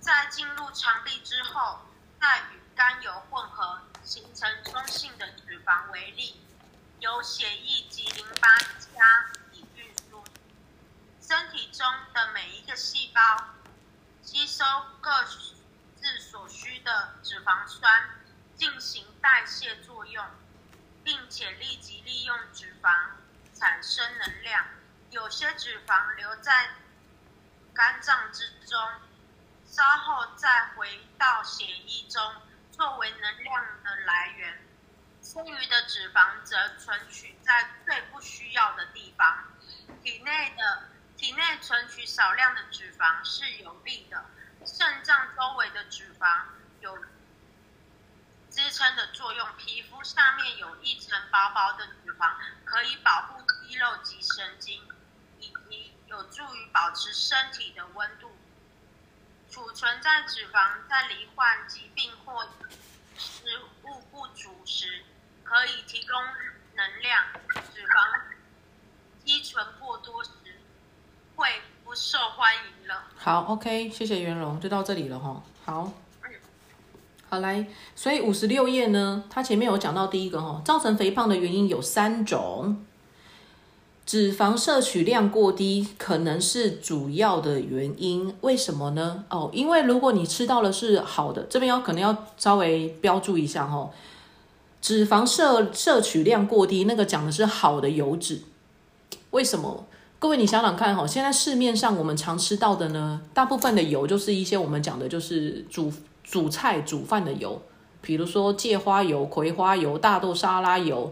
在进入肠壁之后，再与甘油混合，形成中性的脂肪为例，由血液及淋巴加以运输。身体中的每一个细胞吸收各自所需的脂肪酸，进行代谢作用，并且立即利用脂肪产生能量。有些脂肪留在肝脏之中，稍后再回到血液中，作为能量的来源。剩余的脂肪则存取在最不需要的地方。体内的体内存取少量的脂肪是有利的，肾脏周围的脂肪有支撑的作用。皮肤上面有一层薄薄的脂肪，可以保护肌肉及神经，以及有助于保持身体的温度。储存在脂肪在罹患疾病或食物不足时，可以提供能量。脂肪积存过多时，会不受欢迎了。好，OK，谢谢袁荣，就到这里了哈。好，好来，所以五十六页呢，它前面有讲到第一个哈，造成肥胖的原因有三种，脂肪摄取量过低可能是主要的原因。为什么呢？哦，因为如果你吃到的是好的，这边要可能要稍微标注一下哈，脂肪摄摄取量过低，那个讲的是好的油脂。为什么？各位，你想想看哈，现在市面上我们常吃到的呢，大部分的油就是一些我们讲的就是煮煮菜煮饭的油，比如说芥花油、葵花油、大豆沙拉油，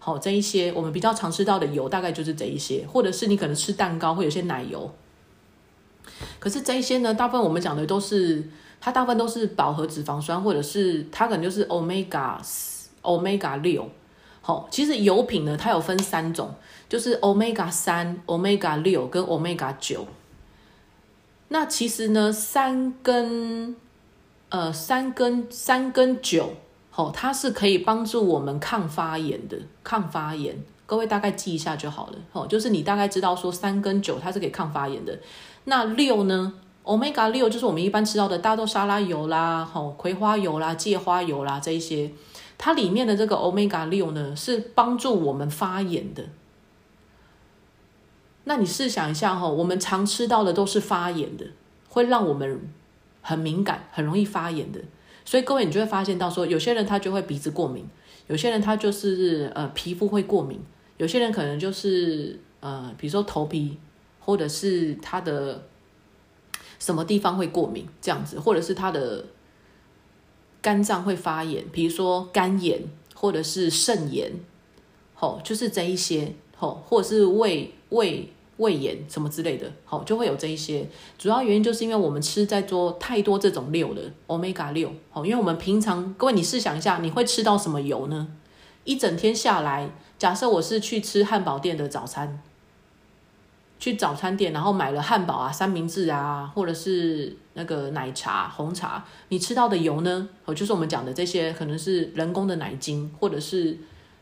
好这一些我们比较常吃到的油，大概就是这一些，或者是你可能吃蛋糕会有些奶油。可是这一些呢，大部分我们讲的都是它大部分都是饱和脂肪酸，或者是它可能就是 omega omega 六。好，其实油品呢，它有分三种。就是 omega 三、omega 六跟 omega 九。那其实呢，三跟呃三跟三跟九，好，它是可以帮助我们抗发炎的，抗发炎。各位大概记一下就好了。哦，就是你大概知道说三跟九它是可以抗发炎的。那六呢，omega 六就是我们一般吃到的大豆沙拉油啦、吼葵花油啦、芥花油啦这一些，它里面的这个 omega 六呢，是帮助我们发炎的。那你试想一下哈，我们常吃到的都是发炎的，会让我们很敏感，很容易发炎的。所以各位，你就会发现到说，有些人他就会鼻子过敏，有些人他就是呃皮肤会过敏，有些人可能就是呃比如说头皮或者是他的什么地方会过敏这样子，或者是他的肝脏会发炎，比如说肝炎或者是肾炎，吼，就是这一些吼，或者是胃胃。胃炎什么之类的，好就会有这一些。主要原因就是因为我们吃在多太多这种六的 omega 六，好，因为我们平常各位你试想一下，你会吃到什么油呢？一整天下来，假设我是去吃汉堡店的早餐，去早餐店，然后买了汉堡啊、三明治啊，或者是那个奶茶、红茶，你吃到的油呢？哦，就是我们讲的这些，可能是人工的奶精，或者是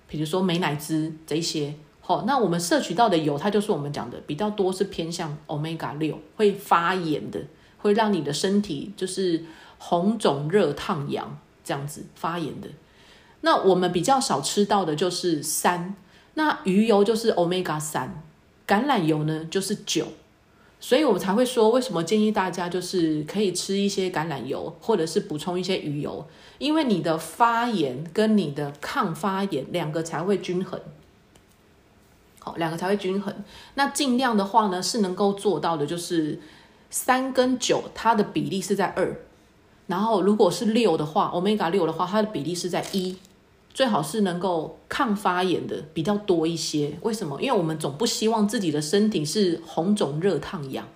比如说美乃滋这些。好，那我们摄取到的油，它就是我们讲的比较多是偏向 omega 六，会发炎的，会让你的身体就是红肿热烫痒这样子发炎的。那我们比较少吃到的就是三，那鱼油就是 omega 三，橄榄油呢就是九，所以我们才会说为什么建议大家就是可以吃一些橄榄油，或者是补充一些鱼油，因为你的发炎跟你的抗发炎两个才会均衡。好，两个才会均衡。那尽量的话呢，是能够做到的，就是三跟九，它的比例是在二。然后如果是六的话，omega 六的话，它的比例是在一。最好是能够抗发炎的比较多一些。为什么？因为我们总不希望自己的身体是红肿热烫痒。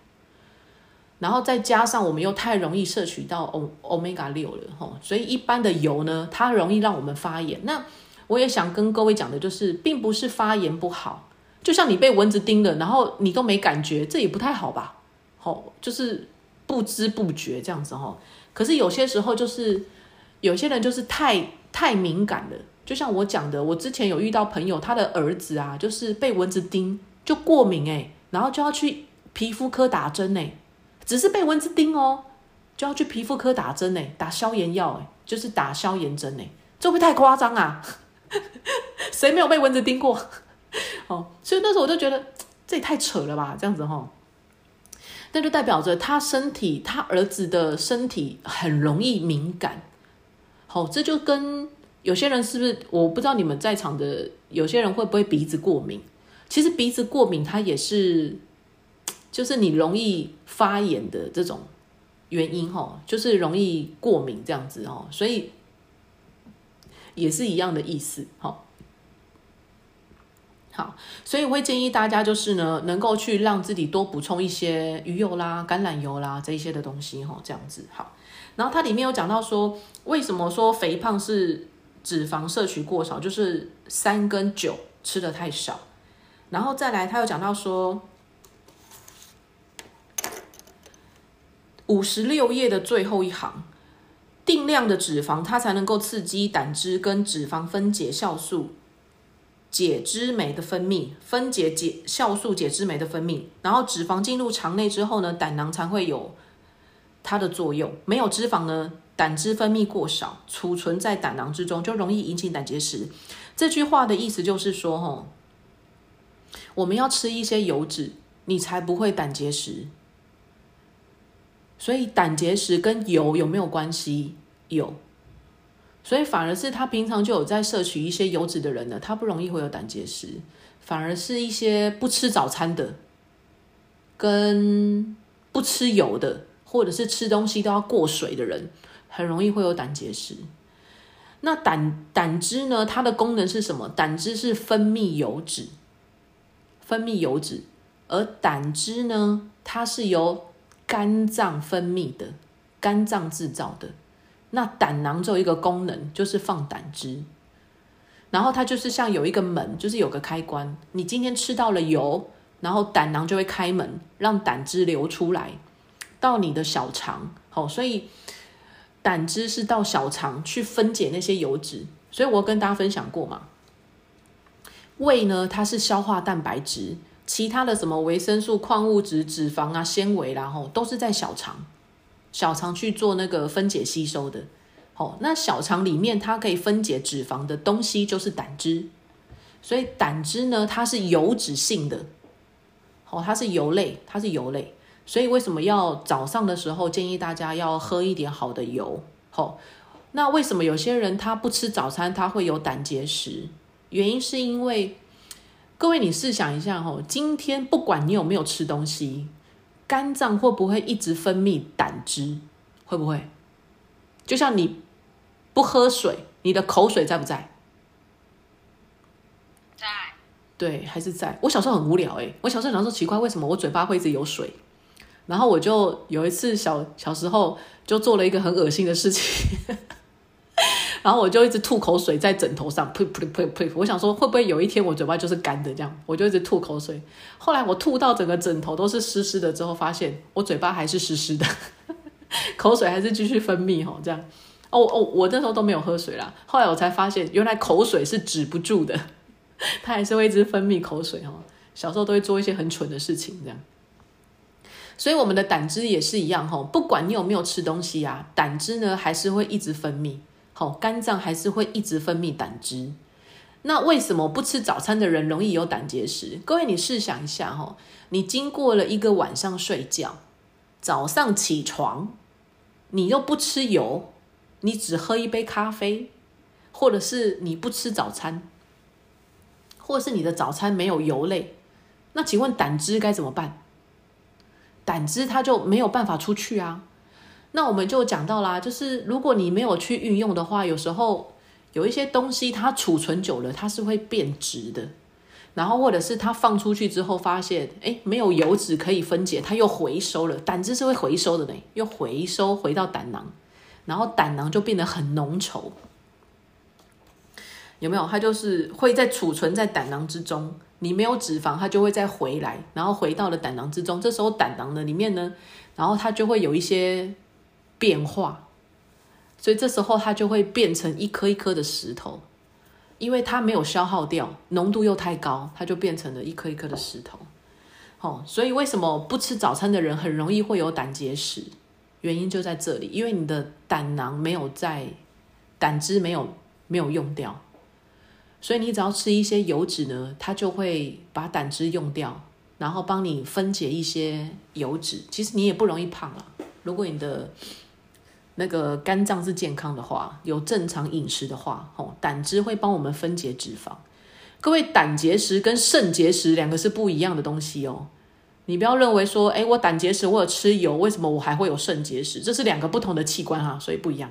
然后再加上我们又太容易摄取到 o omega 六了，吼，所以一般的油呢，它容易让我们发炎。那我也想跟各位讲的就是，并不是发炎不好。就像你被蚊子叮了，然后你都没感觉，这也不太好吧？吼，就是不知不觉这样子吼。可是有些时候就是有些人就是太太敏感了，就像我讲的，我之前有遇到朋友，他的儿子啊，就是被蚊子叮就过敏诶，然后就要去皮肤科打针诶，只是被蚊子叮哦，就要去皮肤科打针诶，打消炎药诶，就是打消炎针诶，这会太夸张啊？谁没有被蚊子叮过？哦，所以那时候我就觉得这也太扯了吧，这样子哈，那就代表着他身体，他儿子的身体很容易敏感。好，这就跟有些人是不是？我不知道你们在场的有些人会不会鼻子过敏？其实鼻子过敏它也是，就是你容易发炎的这种原因哈，就是容易过敏这样子哦，所以也是一样的意思哈。好，所以我会建议大家就是呢，能够去让自己多补充一些鱼油啦、橄榄油啦这一些的东西哈，这样子好。然后它里面有讲到说，为什么说肥胖是脂肪摄取过少，就是三跟九吃的太少。然后再来，他又讲到说，五十六页的最后一行，定量的脂肪它才能够刺激胆汁跟脂肪分解酵素。解脂酶的分泌，分解解酵素解脂酶的分泌，然后脂肪进入肠内之后呢，胆囊才会有它的作用。没有脂肪呢，胆汁分泌过少，储存在胆囊之中，就容易引起胆结石。这句话的意思就是说，吼，我们要吃一些油脂，你才不会胆结石。所以胆结石跟油有没有关系？有。所以反而是他平常就有在摄取一些油脂的人呢，他不容易会有胆结石。反而是一些不吃早餐的，跟不吃油的，或者是吃东西都要过水的人，很容易会有胆结石。那胆胆汁呢？它的功能是什么？胆汁是分泌油脂，分泌油脂，而胆汁呢，它是由肝脏分泌的，肝脏制造的。那胆囊只有一个功能，就是放胆汁，然后它就是像有一个门，就是有个开关。你今天吃到了油，然后胆囊就会开门，让胆汁流出来到你的小肠。好，所以胆汁是到小肠去分解那些油脂。所以我跟大家分享过嘛，胃呢它是消化蛋白质，其他的什么维生素、矿物质、脂肪啊、纤维然后都是在小肠。小肠去做那个分解吸收的，好，那小肠里面它可以分解脂肪的东西就是胆汁，所以胆汁呢它是油脂性的，好，它是油类，它是油类，所以为什么要早上的时候建议大家要喝一点好的油？好，那为什么有些人他不吃早餐他会有胆结石？原因是因为各位你试想一下哈，今天不管你有没有吃东西。肝脏会不会一直分泌胆汁？会不会？就像你不喝水，你的口水在不在？在。对，还是在。我小时候很无聊哎，我小时候想说奇怪，为什么我嘴巴会一直有水？然后我就有一次小小时候就做了一个很恶心的事情，然后我就一直吐口水在枕头上，呸呸呸呸！我想说会不会有一天我嘴巴就是干的这样，我就一直吐口水。后来我吐到整个枕头都是湿湿的之后，发现我嘴巴还是湿湿的，口水还是继续分泌哈，这样。哦哦，我那时候都没有喝水啦。后来我才发现，原来口水是止不住的，它还是会一直分泌口水哈。小时候都会做一些很蠢的事情这样。所以我们的胆汁也是一样哈，不管你有没有吃东西啊，胆汁呢还是会一直分泌，好，肝脏还是会一直分泌胆汁。那为什么不吃早餐的人容易有胆结石？各位，你试想一下哈，你经过了一个晚上睡觉，早上起床，你又不吃油，你只喝一杯咖啡，或者是你不吃早餐，或者是你的早餐没有油类，那请问胆汁该怎么办？胆汁它就没有办法出去啊，那我们就讲到啦，就是如果你没有去运用的话，有时候有一些东西它储存久了，它是会变质的，然后或者是它放出去之后发现，哎，没有油脂可以分解，它又回收了，胆汁是会回收的呢，又回收回到胆囊，然后胆囊就变得很浓稠，有没有？它就是会在储存在胆囊之中。你没有脂肪，它就会再回来，然后回到了胆囊之中。这时候胆囊的里面呢，然后它就会有一些变化，所以这时候它就会变成一颗一颗的石头，因为它没有消耗掉，浓度又太高，它就变成了一颗一颗的石头。哦，所以为什么不吃早餐的人很容易会有胆结石？原因就在这里，因为你的胆囊没有在胆汁没有没有用掉。所以你只要吃一些油脂呢，它就会把胆汁用掉，然后帮你分解一些油脂。其实你也不容易胖了。如果你的那个肝脏是健康的话，有正常饮食的话，哦，胆汁会帮我们分解脂肪。各位，胆结石跟肾结石两个是不一样的东西哦。你不要认为说，哎，我胆结石，我有吃油，为什么我还会有肾结石？这是两个不同的器官哈，所以不一样。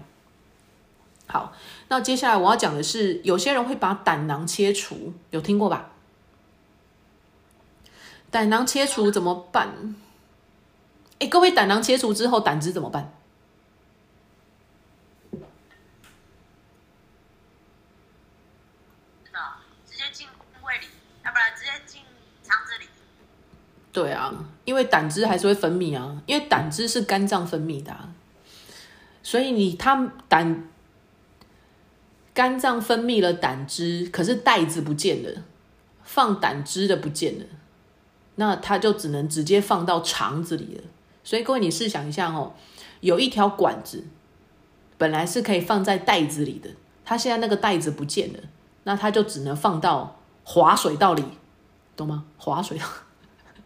好。那接下来我要讲的是，有些人会把胆囊切除，有听过吧？胆囊切除怎么办？哎，各位，胆囊切除之后，胆汁怎么办？直接进胃里，要不然直接进肠子里。对啊，因为胆汁还是会分泌啊，因为胆汁是肝脏分泌的，所以你他胆。肝脏分泌了胆汁，可是袋子不见了，放胆汁的不见了，那它就只能直接放到肠子里了。所以各位，你试想一下哦，有一条管子，本来是可以放在袋子里的，它现在那个袋子不见了，那它就只能放到滑水道里，懂吗？滑水道，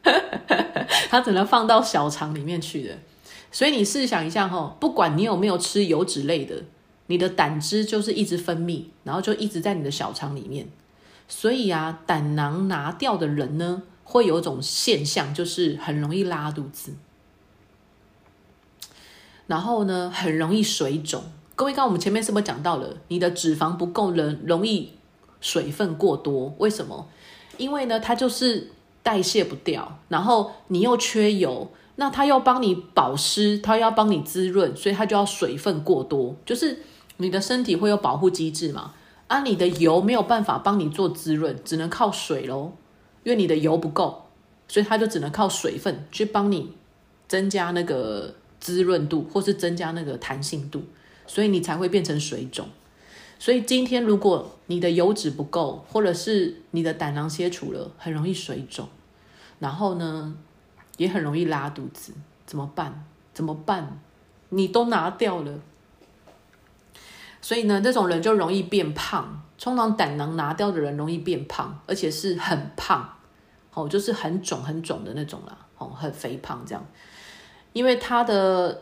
它只能放到小肠里面去的。所以你试想一下哦，不管你有没有吃油脂类的。你的胆汁就是一直分泌，然后就一直在你的小肠里面，所以啊，胆囊拿掉的人呢，会有一种现象，就是很容易拉肚子，然后呢，很容易水肿。各位，刚我们前面是不是讲到了，你的脂肪不够，人容易水分过多？为什么？因为呢，它就是代谢不掉，然后你又缺油，那它要帮你保湿，它要帮你滋润，所以它就要水分过多，就是。你的身体会有保护机制嘛？啊，你的油没有办法帮你做滋润，只能靠水喽。因为你的油不够，所以它就只能靠水分去帮你增加那个滋润度，或是增加那个弹性度，所以你才会变成水肿。所以今天如果你的油脂不够，或者是你的胆囊切除了，很容易水肿，然后呢，也很容易拉肚子，怎么办？怎么办？你都拿掉了。所以呢，这种人就容易变胖。通常胆囊拿掉的人容易变胖，而且是很胖，哦，就是很肿很肿的那种啦，哦，很肥胖这样。因为他的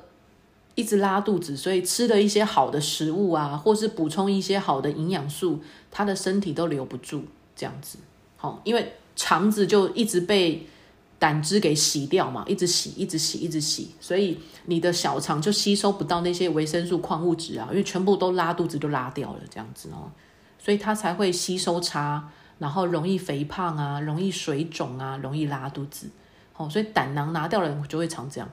一直拉肚子，所以吃了一些好的食物啊，或是补充一些好的营养素，他的身体都留不住这样子。好，因为肠子就一直被。胆汁给洗掉嘛，一直洗，一直洗，一直洗，所以你的小肠就吸收不到那些维生素、矿物质啊，因为全部都拉肚子就拉掉了这样子哦，所以它才会吸收差，然后容易肥胖啊，容易水肿啊，容易拉肚子。哦，所以胆囊拿掉了就会常这样。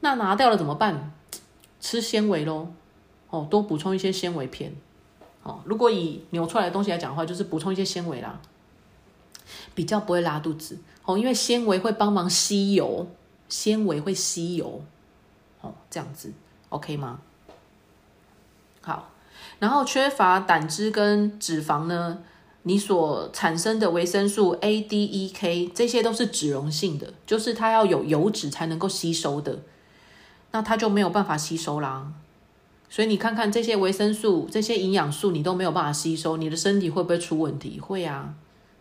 那拿掉了怎么办？吃纤维喽，哦，多补充一些纤维片，哦。如果以扭出来的东西来讲的话，就是补充一些纤维啦，比较不会拉肚子哦，因为纤维会帮忙吸油，纤维会吸油哦，这样子 OK 吗？好，然后缺乏胆汁跟脂肪呢？你所产生的维生素 A、D、E、K，这些都是脂溶性的，就是它要有油脂才能够吸收的，那它就没有办法吸收啦。所以你看看这些维生素、这些营养素，你都没有办法吸收，你的身体会不会出问题？会啊，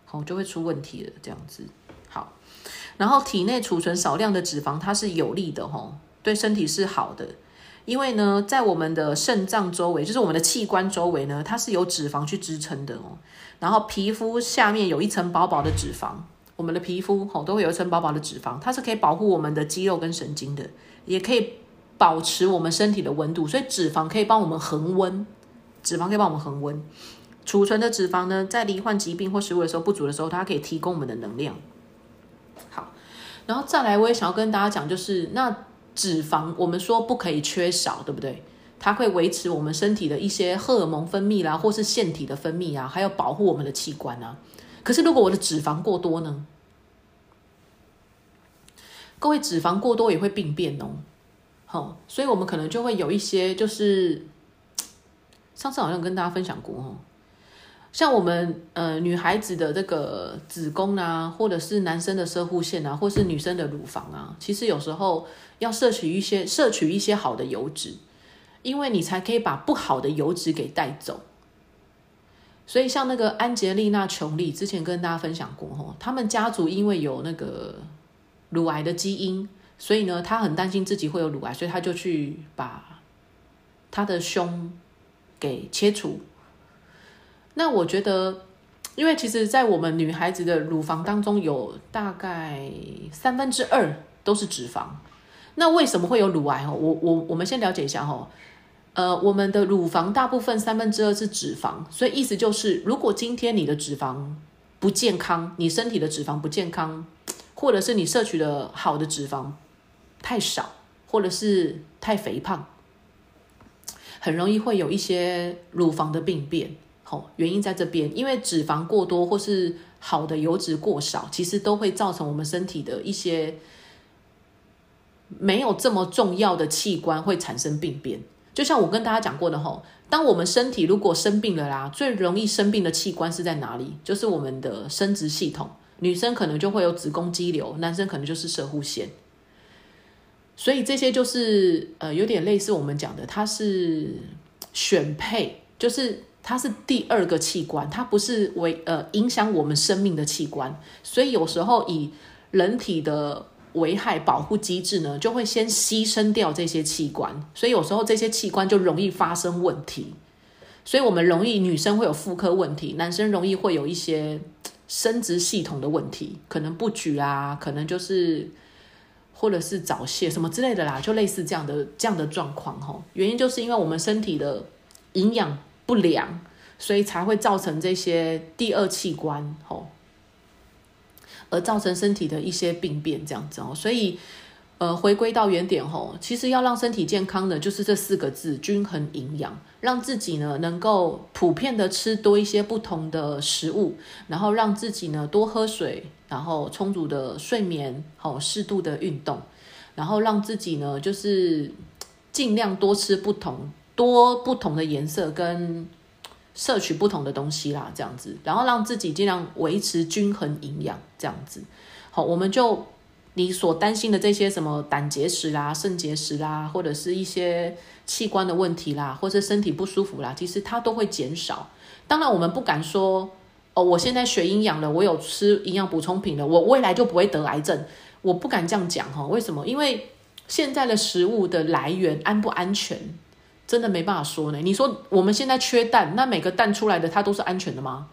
好就会出问题了。这样子好，然后体内储存少量的脂肪，它是有利的吼，对身体是好的。因为呢，在我们的肾脏周围，就是我们的器官周围呢，它是有脂肪去支撑的哦。然后皮肤下面有一层薄薄的脂肪，我们的皮肤吼都会有一层薄薄的脂肪，它是可以保护我们的肌肉跟神经的，也可以保持我们身体的温度。所以脂肪可以帮我们恒温，脂肪可以帮我们恒温。储存的脂肪呢，在罹患疾病或食物的时候不足的时候，它可以提供我们的能量。好，然后再来，我也想要跟大家讲，就是那。脂肪，我们说不可以缺少，对不对？它会维持我们身体的一些荷尔蒙分泌啦，或是腺体的分泌啊，还有保护我们的器官啊。可是如果我的脂肪过多呢？各位，脂肪过多也会病变哦。好，所以我们可能就会有一些，就是上次好像跟大家分享过哦。像我们呃女孩子的这个子宫啊，或者是男生的射护腺啊，或是女生的乳房啊，其实有时候要摄取一些摄取一些好的油脂，因为你才可以把不好的油脂给带走。所以像那个安吉丽娜·琼丽之前跟大家分享过吼，他们家族因为有那个乳癌的基因，所以呢，她很担心自己会有乳癌，所以她就去把她的胸给切除。那我觉得，因为其实，在我们女孩子的乳房当中，有大概三分之二都是脂肪。那为什么会有乳癌？哦，我我我们先了解一下哈。呃，我们的乳房大部分三分之二是脂肪，所以意思就是，如果今天你的脂肪不健康，你身体的脂肪不健康，或者是你摄取的好的脂肪太少，或者是太肥胖，很容易会有一些乳房的病变。好，原因在这边，因为脂肪过多或是好的油脂过少，其实都会造成我们身体的一些没有这么重要的器官会产生病变。就像我跟大家讲过的吼，当我们身体如果生病了啦，最容易生病的器官是在哪里？就是我们的生殖系统。女生可能就会有子宫肌瘤，男生可能就是射护腺。所以这些就是呃，有点类似我们讲的，它是选配，就是。它是第二个器官，它不是为呃影响我们生命的器官，所以有时候以人体的危害保护机制呢，就会先牺牲掉这些器官，所以有时候这些器官就容易发生问题，所以我们容易女生会有妇科问题，男生容易会有一些生殖系统的问题，可能不举啊，可能就是或者是早泄什么之类的啦，就类似这样的这样的状况哈，原因就是因为我们身体的营养。不良，所以才会造成这些第二器官吼，而造成身体的一些病变这样子哦。所以，呃，回归到原点吼，其实要让身体健康的，就是这四个字：均衡营养。让自己呢能够普遍的吃多一些不同的食物，然后让自己呢多喝水，然后充足的睡眠，好适度的运动，然后让自己呢就是尽量多吃不同。多不同的颜色跟摄取不同的东西啦，这样子，然后让自己尽量维持均衡营养，这样子。好，我们就你所担心的这些什么胆结石啦、肾结石啦，或者是一些器官的问题啦，或者身体不舒服啦，其实它都会减少。当然，我们不敢说哦，我现在学营养了，我有吃营养补充品了，我未来就不会得癌症。我不敢这样讲哈，为什么？因为现在的食物的来源安不安全？真的没办法说呢。你说我们现在缺蛋，那每个蛋出来的它都是安全的吗？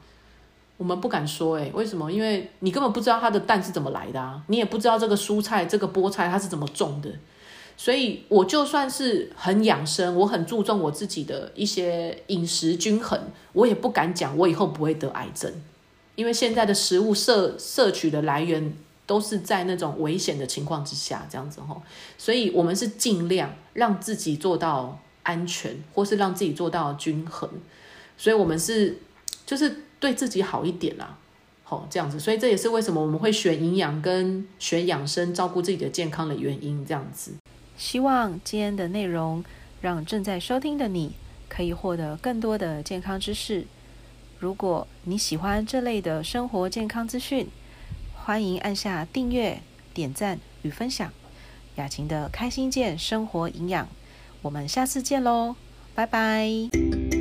我们不敢说诶，为什么？因为你根本不知道它的蛋是怎么来的啊，你也不知道这个蔬菜、这个菠菜它是怎么种的。所以我就算是很养生，我很注重我自己的一些饮食均衡，我也不敢讲我以后不会得癌症，因为现在的食物摄摄取的来源都是在那种危险的情况之下，这样子吼。所以我们是尽量让自己做到。安全，或是让自己做到均衡，所以我们是就是对自己好一点啦。好，这样子，所以这也是为什么我们会选营养跟选养生，照顾自己的健康的原因。这样子，希望今天的内容让正在收听的你可以获得更多的健康知识。如果你喜欢这类的生活健康资讯，欢迎按下订阅、点赞与分享。雅琴的开心健生活营养，我们下次见喽，拜拜。